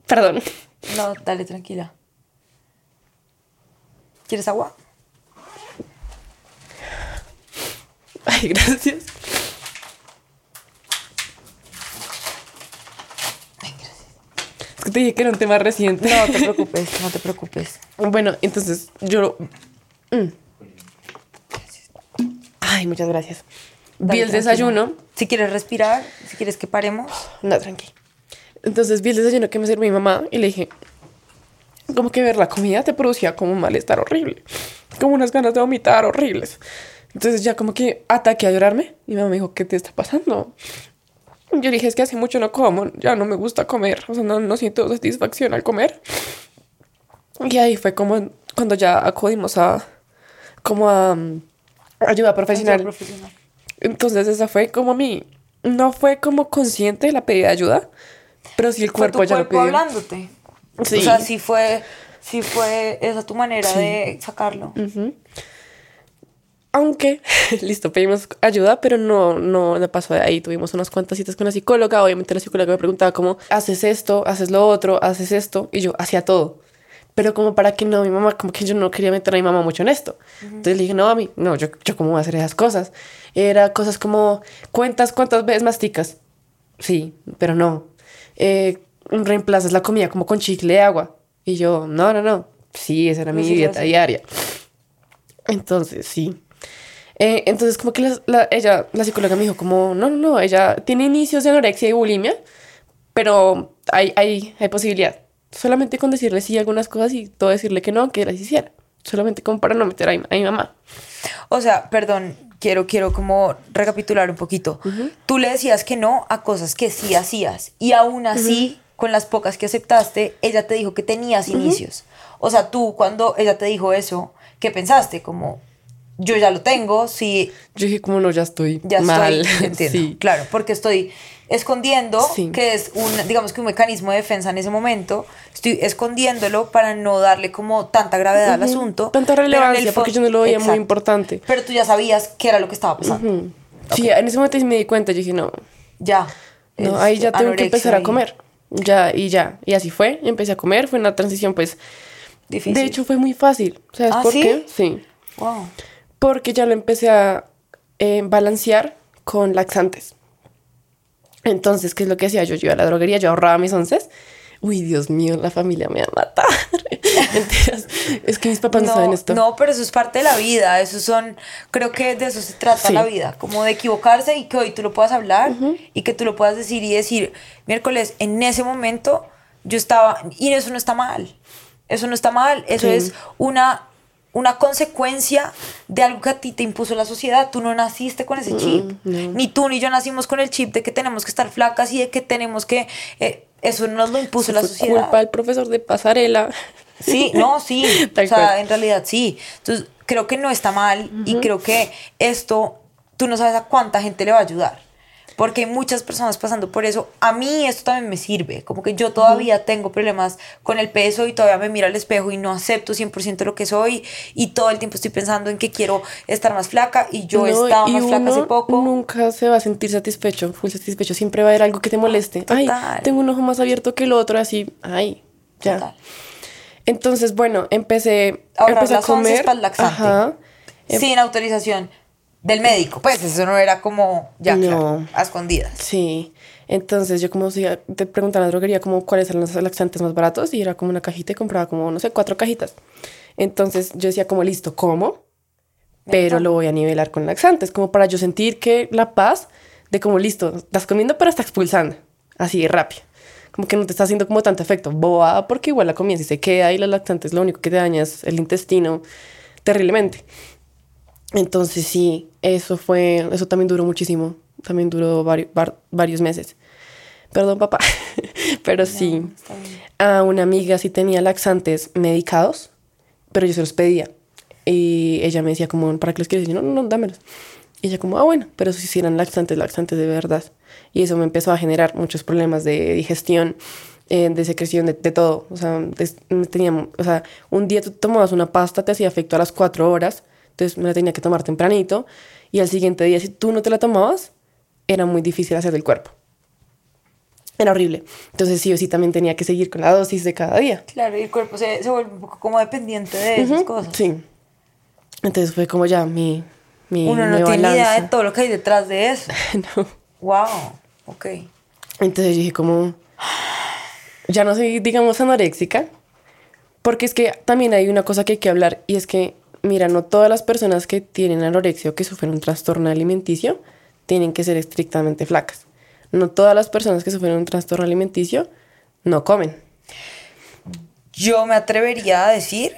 B: perdón.
A: No, dale, tranquila. ¿Quieres agua?
B: Ay, gracias.
A: Ay, gracias.
B: Es que te dije que era un tema reciente.
A: No te preocupes, no te preocupes.
B: Bueno, entonces yo... mm. Ay, muchas gracias.
A: Dale,
B: vi el desayuno.
A: Si quieres respirar, si quieres que paremos.
B: No, tranqui. Entonces vi el desayuno que me sirvió mi mamá y le dije, como que ver la comida te producía como un malestar horrible, como unas ganas de vomitar horribles. Entonces ya como que ataqué a llorarme y mi mamá me dijo, ¿qué te está pasando? Yo dije, es que hace mucho no como, ya no me gusta comer, o sea, no, no siento satisfacción al comer. Y ahí fue como cuando ya acudimos a, como a mm, ayuda profesional.
A: Ayuda profesional.
B: Entonces esa fue como mi, no fue como consciente la pedida de ayuda, pero sí el
A: Fue
B: cuerpo
A: tu
B: ya
A: cuerpo
B: lo pidió.
A: hablándote.
B: Sí.
A: O sea, sí fue, sí fue esa tu manera de sacarlo.
B: Aunque, listo, pedimos ayuda, pero no, no, no pasó de ahí. Tuvimos unas cuantas citas con la psicóloga. Obviamente la psicóloga me preguntaba como, haces esto, haces lo otro, haces esto. Y yo hacía todo. Pero como para que no, mi mamá, como que yo no quería meter a mi mamá mucho en esto. Entonces le dije, no, a mí, no, yo, yo cómo voy a hacer esas cosas. Era cosas como, cuentas cuántas veces masticas. Sí, pero no. Eh, reemplazas la comida como con chicle de agua. Y yo, no, no, no. Sí, esa era mi
A: sí,
B: dieta
A: sí.
B: diaria. Entonces, sí. Eh, entonces, como que la, la- ella, la psicóloga me dijo, como, no, no, no, ella tiene inicios de anorexia y bulimia, pero hay, hay, hay posibilidad. Solamente con decirle sí algunas cosas y todo decirle que no, que las hiciera. Solamente como para no meter a mi, a mi mamá.
A: O sea, perdón, quiero, quiero como recapitular un poquito. Tú le decías que no a cosas que sí hacías y aún así, con las pocas que aceptaste, ella te dijo que tenías inicios. O sea, tú cuando ella te dijo eso, ¿qué pensaste? Como, yo ya lo tengo, sí,
B: Yo dije, como no, ya estoy
A: ya
B: mal.
A: estoy, entiendo.
B: sí.
A: Claro, porque estoy escondiendo,
B: Sí.
A: que es un, digamos que un mecanismo de defensa en ese momento, estoy escondiéndolo para no darle como tanta gravedad al asunto.
B: Tanta relevancia, porque yo no lo veía muy
A: Exacto.
B: importante.
A: Pero tú ya sabías qué era lo que estaba pasando.
B: Mm. Sí, en ese momento me di cuenta. Yo dije, no,
A: Ya.
B: No, ahí ya tengo que empezar a comer. Ya, y ya. Y así fue. Empecé a comer. Fue una transición, pues.
A: Difícil.
B: De hecho, fue muy fácil. ¿Sabes
A: ¿Ah,
B: por
A: sí?
B: qué? Sí.
A: Wow.
B: Porque ya lo empecé a eh, balancear con laxantes. Entonces, ¿qué es lo que hacía? Yo, yo iba a la droguería, yo ahorraba mis onces, Uy, Dios mío, la familia me va a matar. Es que mis papás no, saben esto.
A: No, pero eso es parte de la vida. Eso son, creo que de eso se trata la vida. Como de equivocarse y que hoy tú lo puedas hablar y que tú lo puedas decir y decir, miércoles, en ese momento yo estaba, y eso no está mal. Eso no está mal. Eso es una una consecuencia de algo que a ti te impuso la sociedad. Tú no naciste con ese chip. Ni tú ni yo nacimos con el chip de que tenemos que estar flacas y de que tenemos que... Eh, eso nos lo impuso la sociedad.
B: culpa del profesor de pasarela.
A: Sí, no, sí. o sea, en realidad sí. Entonces, creo que no está mal y creo que esto, tú no sabes a cuánta gente le va a ayudar porque hay muchas personas pasando por eso. A mí esto también me sirve, como que yo todavía tengo problemas con el peso y todavía me miro al espejo y no acepto 100% lo que soy y todo el tiempo estoy pensando en que quiero estar más flaca y yo estaba más flaca hace poco.
B: Nunca se va a sentir satisfecho, full satisfecho, siempre va a haber algo que te moleste. Ay, tengo un ojo más abierto que el otro, así, ay, ya. Entonces, bueno, empecé, empecé a comer.
A: Ajá. Sin autorización del médico. Pues eso no era como ya no. a escondidas.
B: Sí. Entonces yo como si te preguntaba en la droguería como cuáles eran los laxantes más baratos y era como una cajita y compraba como, no sé, cuatro cajitas. Entonces yo decía como, listo, ¿cómo? Pero lo voy a nivelar con laxantes, como para yo sentir que la paz de como, listo, estás comiendo pero estás expulsando, así de rápido. Como que no te está haciendo como tanto efecto. Boa, porque igual la comida si se queda y los laxantes lo único que te daña es el intestino terriblemente. Entonces sí, eso fue, eso también duró muchísimo, también duró varios meses. Perdón, papá, pero sí. A una amiga sí tenía laxantes medicados, pero yo se los pedía. Y ella me decía como, ¿para qué los quieres? Y yo, no, no, dámelos. Y ella como, ah, bueno, pero si eran laxantes, laxantes de verdad. Y eso me empezó a generar muchos problemas de digestión, eh, de secreción, de, todo. O sea, teníamos, o sea, un día tú tomabas una pasta, te hacía efecto a las cuatro horas entonces me la tenía que tomar tempranito y al siguiente día si tú no te la tomabas, era muy difícil hacer el cuerpo. Era horrible. Entonces sí o sí también tenía que seguir con la dosis de cada día.
A: Claro, y el cuerpo se, se vuelve un poco como dependiente de esas cosas.
B: Sí. Entonces fue como ya mi... mi
A: Uno no tiene idea de todo lo que hay detrás de eso. no. Wow. Ok.
B: Entonces dije como... Ya no soy, digamos, anoréxica. Porque es que también hay una cosa que hay que hablar y es que mira, no todas las personas que tienen anorexia o que sufren un trastorno alimenticio tienen que ser estrictamente flacas. No todas las personas que sufren un trastorno alimenticio no comen.
A: Yo me atrevería a decir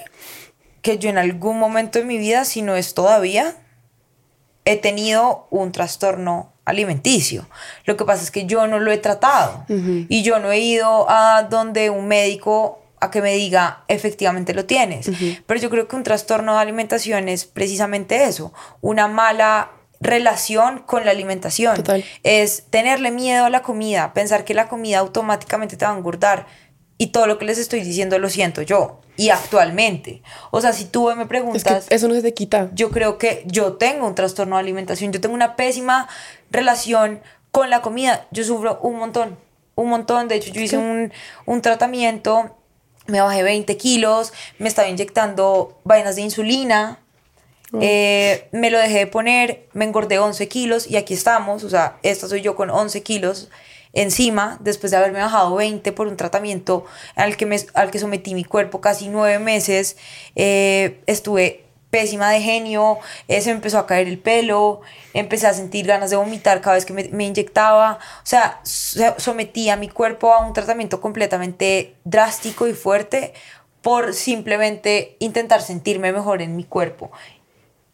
A: que yo en algún momento de mi vida, si no es todavía, he tenido un trastorno alimenticio. Lo que pasa es que yo no lo he tratado y yo no he ido a donde un médico a que me diga efectivamente lo tienes. Pero yo creo que un trastorno de alimentación es precisamente eso, una mala relación con la alimentación. Es tenerle miedo a la comida, pensar que la comida automáticamente te va a engordar. Y todo lo que les estoy diciendo lo siento yo. Y actualmente. O sea, si tú me preguntas...
B: eso no se te quita.
A: Yo creo que yo tengo un trastorno de alimentación. Yo tengo una pésima relación con la comida. Yo sufro un montón. Un montón. De hecho, yo hice un, un tratamiento me bajé 20 kilos, me estaba inyectando vainas de insulina, eh, me lo dejé de poner, me engordé 11 kilos y aquí estamos, o sea, esta soy yo con 11 kilos encima, después de haberme bajado 20 por un tratamiento al que, me, al que sometí mi cuerpo casi nueve meses, eh, estuve pésima de genio, eh, se me empezó a caer el pelo, empecé a sentir ganas de vomitar cada vez que me, inyectaba, o sea, sometí a mi cuerpo a un tratamiento completamente drástico y fuerte por simplemente intentar sentirme mejor en mi cuerpo.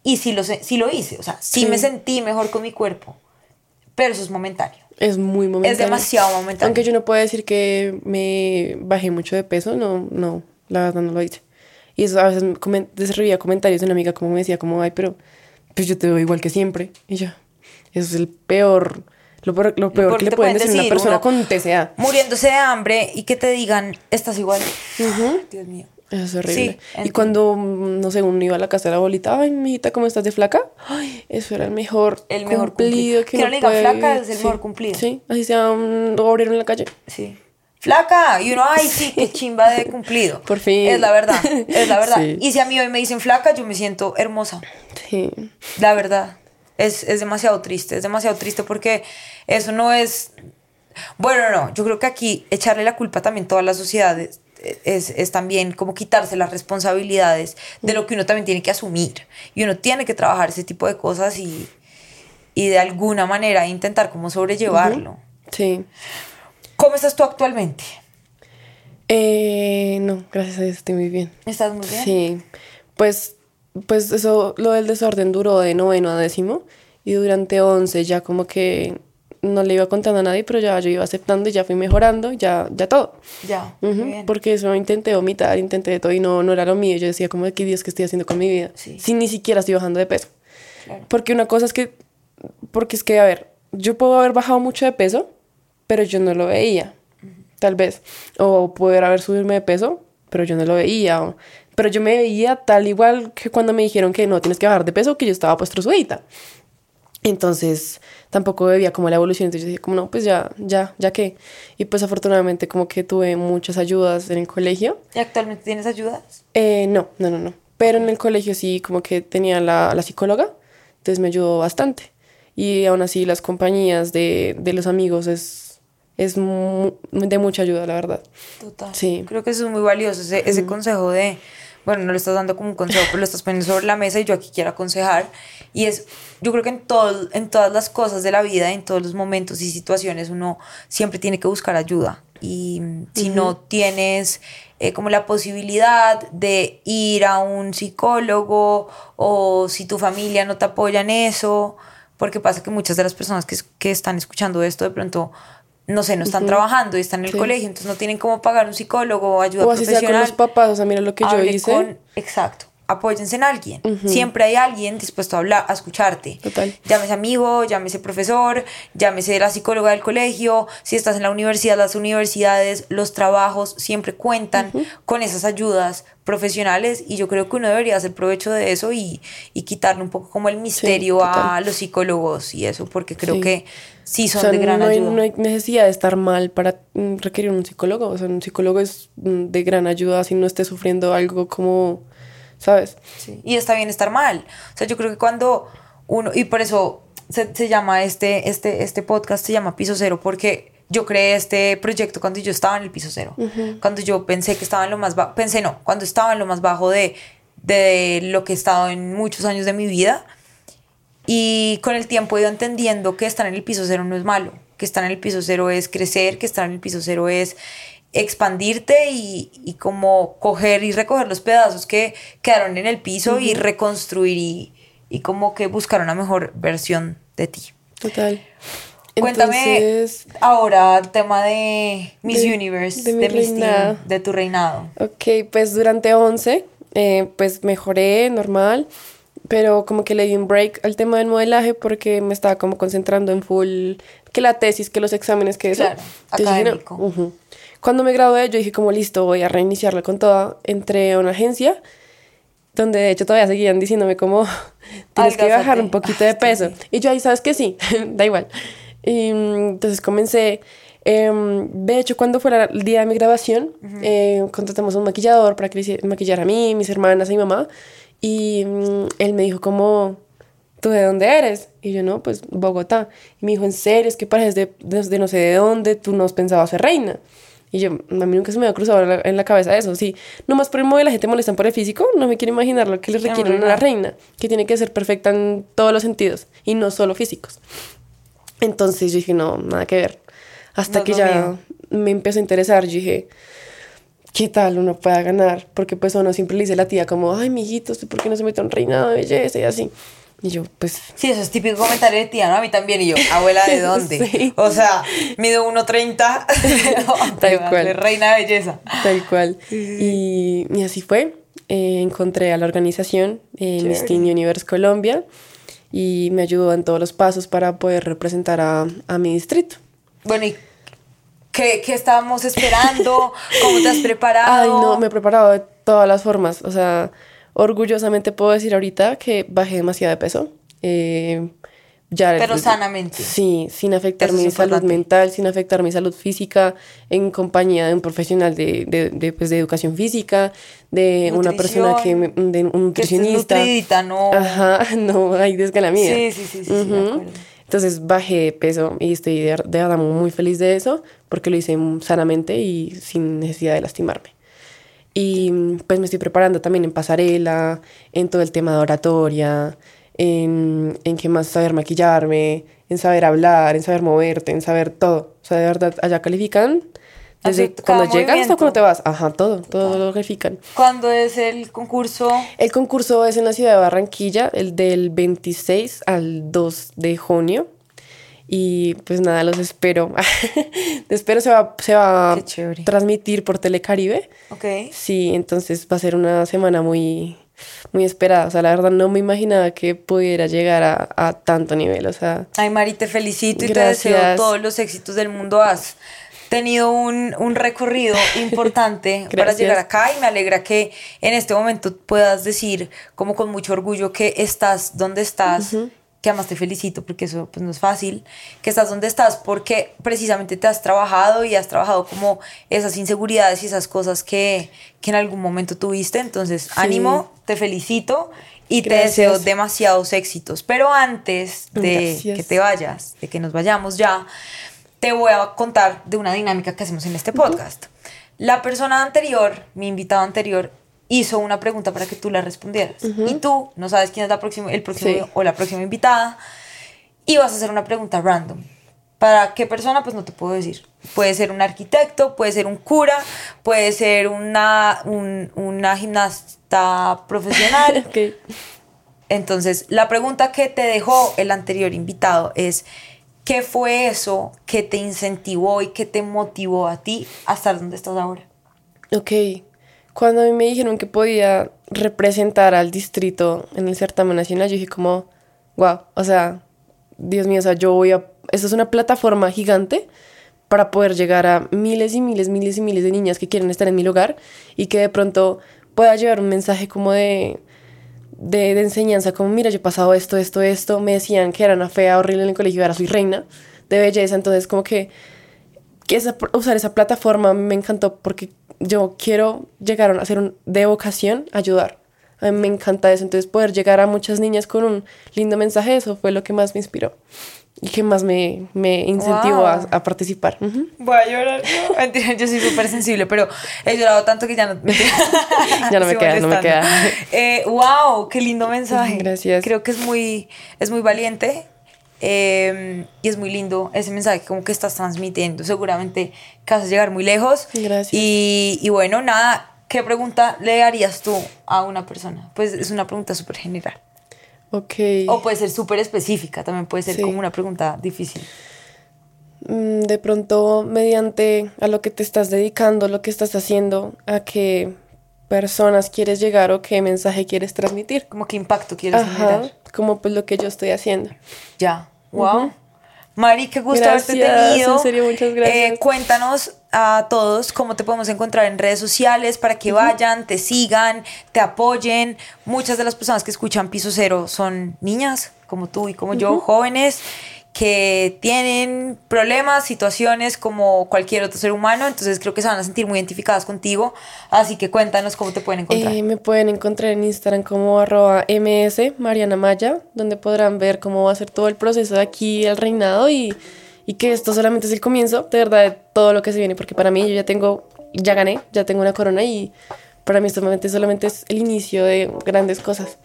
A: Y sí lo, sí lo hice, o sea, sí, me sentí mejor con mi cuerpo, pero eso es momentáneo.
B: Es muy momentáneo.
A: Es demasiado momentáneo.
B: Aunque yo no puedo decir que me bajé mucho de peso, no, no, la verdad no lo hice. Y eso a veces recibía comentarios de una amiga como me decía como, ay, pero pues yo te veo igual que siempre. Y yo, eso es el peor, lo peor, lo peor que le pueden decir a una persona con TCA.
A: Muriéndose de hambre y que te digan, estás igual. Dios mío.
B: Eso es horrible. y cuando, no sé, uno iba a la casa de la abuelita, ay, mijita, ¿cómo estás de flaca? Ay, eso era el mejor
A: el mejor cumplido, que, que no le diga flaca es el mejor cumplido.
B: Sí, así sea un obrero en la calle.
A: Sí flaca. Y uno, ay, sí, qué chimba de cumplido.
B: Por fin.
A: Es la verdad, es la verdad. Y si a mí hoy me dicen flaca, yo me siento hermosa. Sí. La verdad. Es, es demasiado triste, es demasiado triste porque eso no es Bueno, no, yo creo que aquí echarle la culpa también a toda la sociedad es, es, es, también como quitarse las responsabilidades de lo que uno también tiene que asumir. Y uno tiene que trabajar ese tipo de cosas y, y de alguna manera intentar como sobrellevarlo.
B: Sí.
A: ¿Cómo estás tú actualmente?
B: Eh, no, gracias a Dios estoy muy bien.
A: ¿Estás muy bien?
B: Sí. Pues, pues eso, lo del desorden duró de noveno a décimo y durante once ya como que no le iba contando a nadie, pero ya yo iba aceptando y ya fui mejorando, ya, ya todo.
A: Ya,
B: Ujú,
A: bien.
B: Porque eso intenté vomitar, intenté de todo y no, no era lo mío. Yo decía como, ¿qué Dios que estoy haciendo con mi vida?
A: Sí.
B: Si ni siquiera estoy bajando de peso.
A: Claro.
B: Porque una cosa es que, porque es que, a ver, yo puedo haber bajado mucho de peso, pero yo no lo veía, tal vez. O poder haber subirme de peso, pero yo no lo veía. o- pero yo me veía tal igual que cuando me dijeron que no tienes que bajar de peso, que yo estaba pues trozudita. Entonces tampoco veía como la evolución, entonces yo decía como no, pues ya, ya, ya que. Y pues afortunadamente como que tuve muchas ayudas en el colegio.
A: ¿Y actualmente tienes ayudas?
B: Eh, no, no, no, no. Pero en el colegio sí como que tenía la, la psicóloga, entonces me ayudó bastante. Y aún así las compañías de, de los amigos es, es de mucha ayuda, la verdad.
A: Total.
B: Sí.
A: Creo que eso es muy valioso, ese, ese consejo de, bueno, no lo estás dando como un consejo, pero lo estás poniendo sobre la mesa y yo aquí quiero aconsejar. Y es, yo creo que en, todo, en todas las cosas de la vida, en todos los momentos y situaciones, uno siempre tiene que buscar ayuda. Y si no tienes eh, como la posibilidad de ir a un psicólogo o si tu familia no te apoya en eso, porque pasa que muchas de las personas que, que están escuchando esto de pronto, no sé, no están trabajando y están en el
B: Sí.
A: colegio, entonces no tienen cómo pagar un psicólogo o ayuda
B: O sea con
A: profesional.
B: los papás, o sea, mira lo que yo hice.
A: con- exacto. Apóyense en alguien. Siempre hay alguien dispuesto a hablar, a escucharte.
B: Total.
A: Llámese amigo, llámese profesor, llámese la psicóloga del colegio. Si estás en la universidad, las universidades, los trabajos siempre cuentan con esas ayudas profesionales y yo creo que uno debería hacer provecho de eso y, y quitarle un poco como el misterio a los psicólogos y eso, porque creo
B: Sí.
A: que sí son
B: O sea,
A: de gran
B: no hay,
A: ayuda.
B: no hay necesidad de estar mal para mm, requerir un psicólogo. O sea, un psicólogo es mm, de gran ayuda si no esté sufriendo algo como, ¿sabes?
A: Sí, Y está bien estar mal. O sea, yo creo que cuando uno, y por eso se, se llama este, este, este podcast, se llama Piso Cero, porque yo creé este proyecto cuando yo estaba en el piso cero. Cuando yo pensé que estaba en lo más bajo, pensé no, cuando estaba en lo más bajo de, de lo que he estado en muchos años de mi vida. Y con el tiempo he ido entendiendo que estar en el piso cero no es malo, que estar en el piso cero es crecer, que estar en el piso cero es expandirte y, y como coger y recoger los pedazos que quedaron en el piso y reconstruir y, y como que buscar una mejor versión de ti.
B: Total.
A: Cuéntame
B: Entonces,
A: ahora el tema de Miss
B: De-
A: Universe,
B: de
A: de,
B: mi
A: Miss Teen,
B: reinado.
A: de tu reinado.
B: Ok, pues durante 11, eh, pues mejoré normal, pero como que le di un break al tema del modelaje porque me estaba como concentrando en full, que la tesis, que los exámenes, que eso.
A: Claro,
B: Entonces dije, no,
A: académico.
B: ujú. Cuando me gradué, yo dije como listo, voy a reiniciarla con toda. Entré a una agencia donde de hecho todavía seguían diciéndome como tienes que bajar un poquito de peso.
A: sí.
B: Y yo ahí, ¿sabes que Sí, da igual. Y mm, entonces comencé, em, de hecho, cuando fue el día de mi grabación, eh, contratamos a un maquillador para que maquillara a mí, mis hermanas y mi mamá. Y mm, él me dijo como, ¿tú de dónde eres? Y yo, no, pues Bogotá. Y me dijo, ¿en serio? Es que pareces de, de, de no sé de dónde, tú no pensabas ser reina. Y yo, a mí nunca se me había cruzado en la, en la cabeza eso, sí. Nomás por el modelaje te molestan por el físico, no me quiero imaginar lo que le requieren a
A: no.
B: reina, que tiene que ser perfecta en todos los sentidos y no solo físicos. Entonces yo dije, no, nada que ver. Hasta
A: No
B: que ya
A: mío.
B: me empezó a interesar, yo dije, ¿qué tal uno pueda ganar? Porque pues uno siempre le dice a la tía como, ay, mijito, ¿usted por qué no se mete a un reinado de belleza y así? Y yo, pues,
A: Sí, eso es típico comentario de tía, ¿no? A mí también. Y yo, abuela, ¿de dónde?
B: Sí.
A: O sea, mido 1.30.
B: Tal cual.
A: Reina de belleza.
B: Tal cual. Y, y así fue. Eh, encontré a la organización eh, Miss. Teen Universe Colombia y me ayudó en todos los pasos para poder representar a, a mi distrito.
A: Bueno, ¿y qué, qué estábamos esperando? ¿Cómo te has preparado?
B: Ay, no, me he preparado de todas las formas. O sea, orgullosamente puedo decir ahorita que bajé demasiado de peso. Eh, ya
A: Pero sanamente.
B: Sí, sin afectar
A: Eso es
B: mi salud
A: importante.
B: mental, sin afectar mi salud física, en compañía de un profesional de, de, de, pues, de educación física, de una persona que me- de un
A: Que
B: nutricionista.
A: nutridita, no.
B: Ajá, no hay desgalamida.
A: Sí, sí, sí, sí, sí, de acuerdo.
B: Entonces bajé de peso y estoy de, de verdad muy feliz de eso porque lo hice sanamente y sin necesidad de lastimarme. Y pues me estoy preparando también en pasarela, en todo el tema de oratoria, en, en qué más saber maquillarme, en saber hablar, en saber moverte, en saber todo. O sea, de verdad, allá califican desde cuando llegas hasta cuando te vas. Ajá, todo, todo lo califican.
A: ¿Cuándo es el concurso?
B: El concurso es en la ciudad de Barranquilla, el del 26 al 2 de junio. Y pues nada, los espero. espero se va, se va a transmitir por Telecaribe.
A: Ok.
B: Sí, entonces va a ser una semana muy, muy esperada. O sea, la verdad no me imaginaba que pudiera llegar a, a tanto nivel. O sea.
A: Ay, Mari, te felicito y te deseo todos los éxitos del mundo. Has tenido un, un recorrido importante para llegar acá y me alegra que en este momento puedas decir como con mucho orgullo que estás donde estás. que además te felicito porque eso pues no es fácil, que estás donde estás porque precisamente te has trabajado y has trabajado como esas inseguridades y esas cosas que, que en algún momento tuviste, entonces ánimo, te felicito y te deseo demasiados éxitos, pero antes de que te vayas, de que nos vayamos ya, te voy a contar de una dinámica que hacemos en este podcast. La persona anterior, mi invitado anterior, hizo una pregunta para que tú la respondieras. Y tú no sabes quién es la próxima, el próximo o la próxima invitada. Y vas a hacer una pregunta random. ¿Para qué persona? Pues no te puedo decir. Puede ser un arquitecto, puede ser un cura, puede ser una, una gimnasta profesional. Entonces, la pregunta que te dejó el anterior invitado es, ¿Qué fue eso que te incentivó y que te motivó a ti a estar donde estás ahora?
B: Ok, cuando a mí me dijeron que podía representar al distrito en el certamen nacional, yo dije como, wow, o sea, Dios mío, o sea, yo voy a... Esto es una plataforma gigante para poder llegar a miles y miles, miles y miles de niñas que quieren estar en mi lugar y que de pronto pueda llevar un mensaje como de de, enseñanza, como mira, yo he pasado esto, esto, esto, me decían que era una fea horrible en el colegio, ahora soy reina de belleza, entonces como que, que esa, usar esa plataforma me encantó porque yo quiero llegar a ser un, de vocación, ayudar. A mí me encanta eso, entonces poder llegar a muchas niñas con un lindo mensaje, eso fue lo que más me inspiró y que más me, me incentivó a, a, participar.
A: Voy a llorar. Yo soy súper sensible, pero he llorado tanto que ya no,
B: ya no me queda, no me queda.
A: Eh, wow, qué lindo mensaje.
B: Gracias.
A: Creo que es muy, es muy valiente eh, y es muy lindo ese mensaje como que estás transmitiendo. Seguramente que vas a llegar muy lejos.
B: Gracias.
A: Y, y bueno, nada, ¿qué pregunta le harías tú a una persona? Pues es una pregunta súper general.
B: Ok.
A: O puede ser súper específica, también puede ser como una pregunta difícil.
B: Mm, de pronto, mediante a lo que te estás dedicando, lo que estás haciendo, a qué personas quieres llegar o qué mensaje quieres transmitir.
A: Como qué impacto quieres generar.
B: Como pues lo que yo estoy haciendo.
A: Ya. Wow. Mari, qué gusto haberte tenido.
B: En serio, muchas gracias.
A: Eh, cuéntanos a todos cómo te podemos encontrar en redes sociales para que vayan, te sigan, te apoyen. Muchas de las personas que escuchan Piso Cero son niñas, como tú y como yo, jóvenes que tienen problemas, situaciones como cualquier otro ser humano, entonces creo que se van a sentir muy identificadas contigo, así que cuéntanos cómo te pueden encontrar.
B: Eh, me pueden encontrar en Instagram como arroba ms Mariana Maya, donde podrán ver cómo va a ser todo el proceso de aquí al reinado y, y que esto solamente es el comienzo, de verdad, de todo lo que se viene, porque para mí yo ya tengo, ya gané, ya tengo una corona y para mí solamente es el inicio de grandes cosas.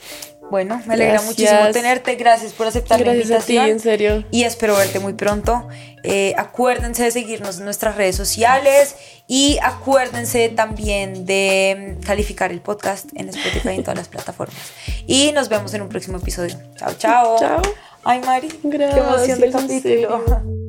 A: Bueno, me alegra muchísimo tenerte. Gracias por aceptar la invitación.
B: A ti, en serio.
A: Y espero verte muy pronto. Eh, acuérdense de seguirnos en nuestras redes sociales y acuérdense también de calificar el podcast en Spotify y en todas las plataformas. Y nos vemos en un próximo episodio. Chao, chao.
B: Chao.
A: Ay, Mari.
B: Gracias.
A: Qué emoción de capítulo.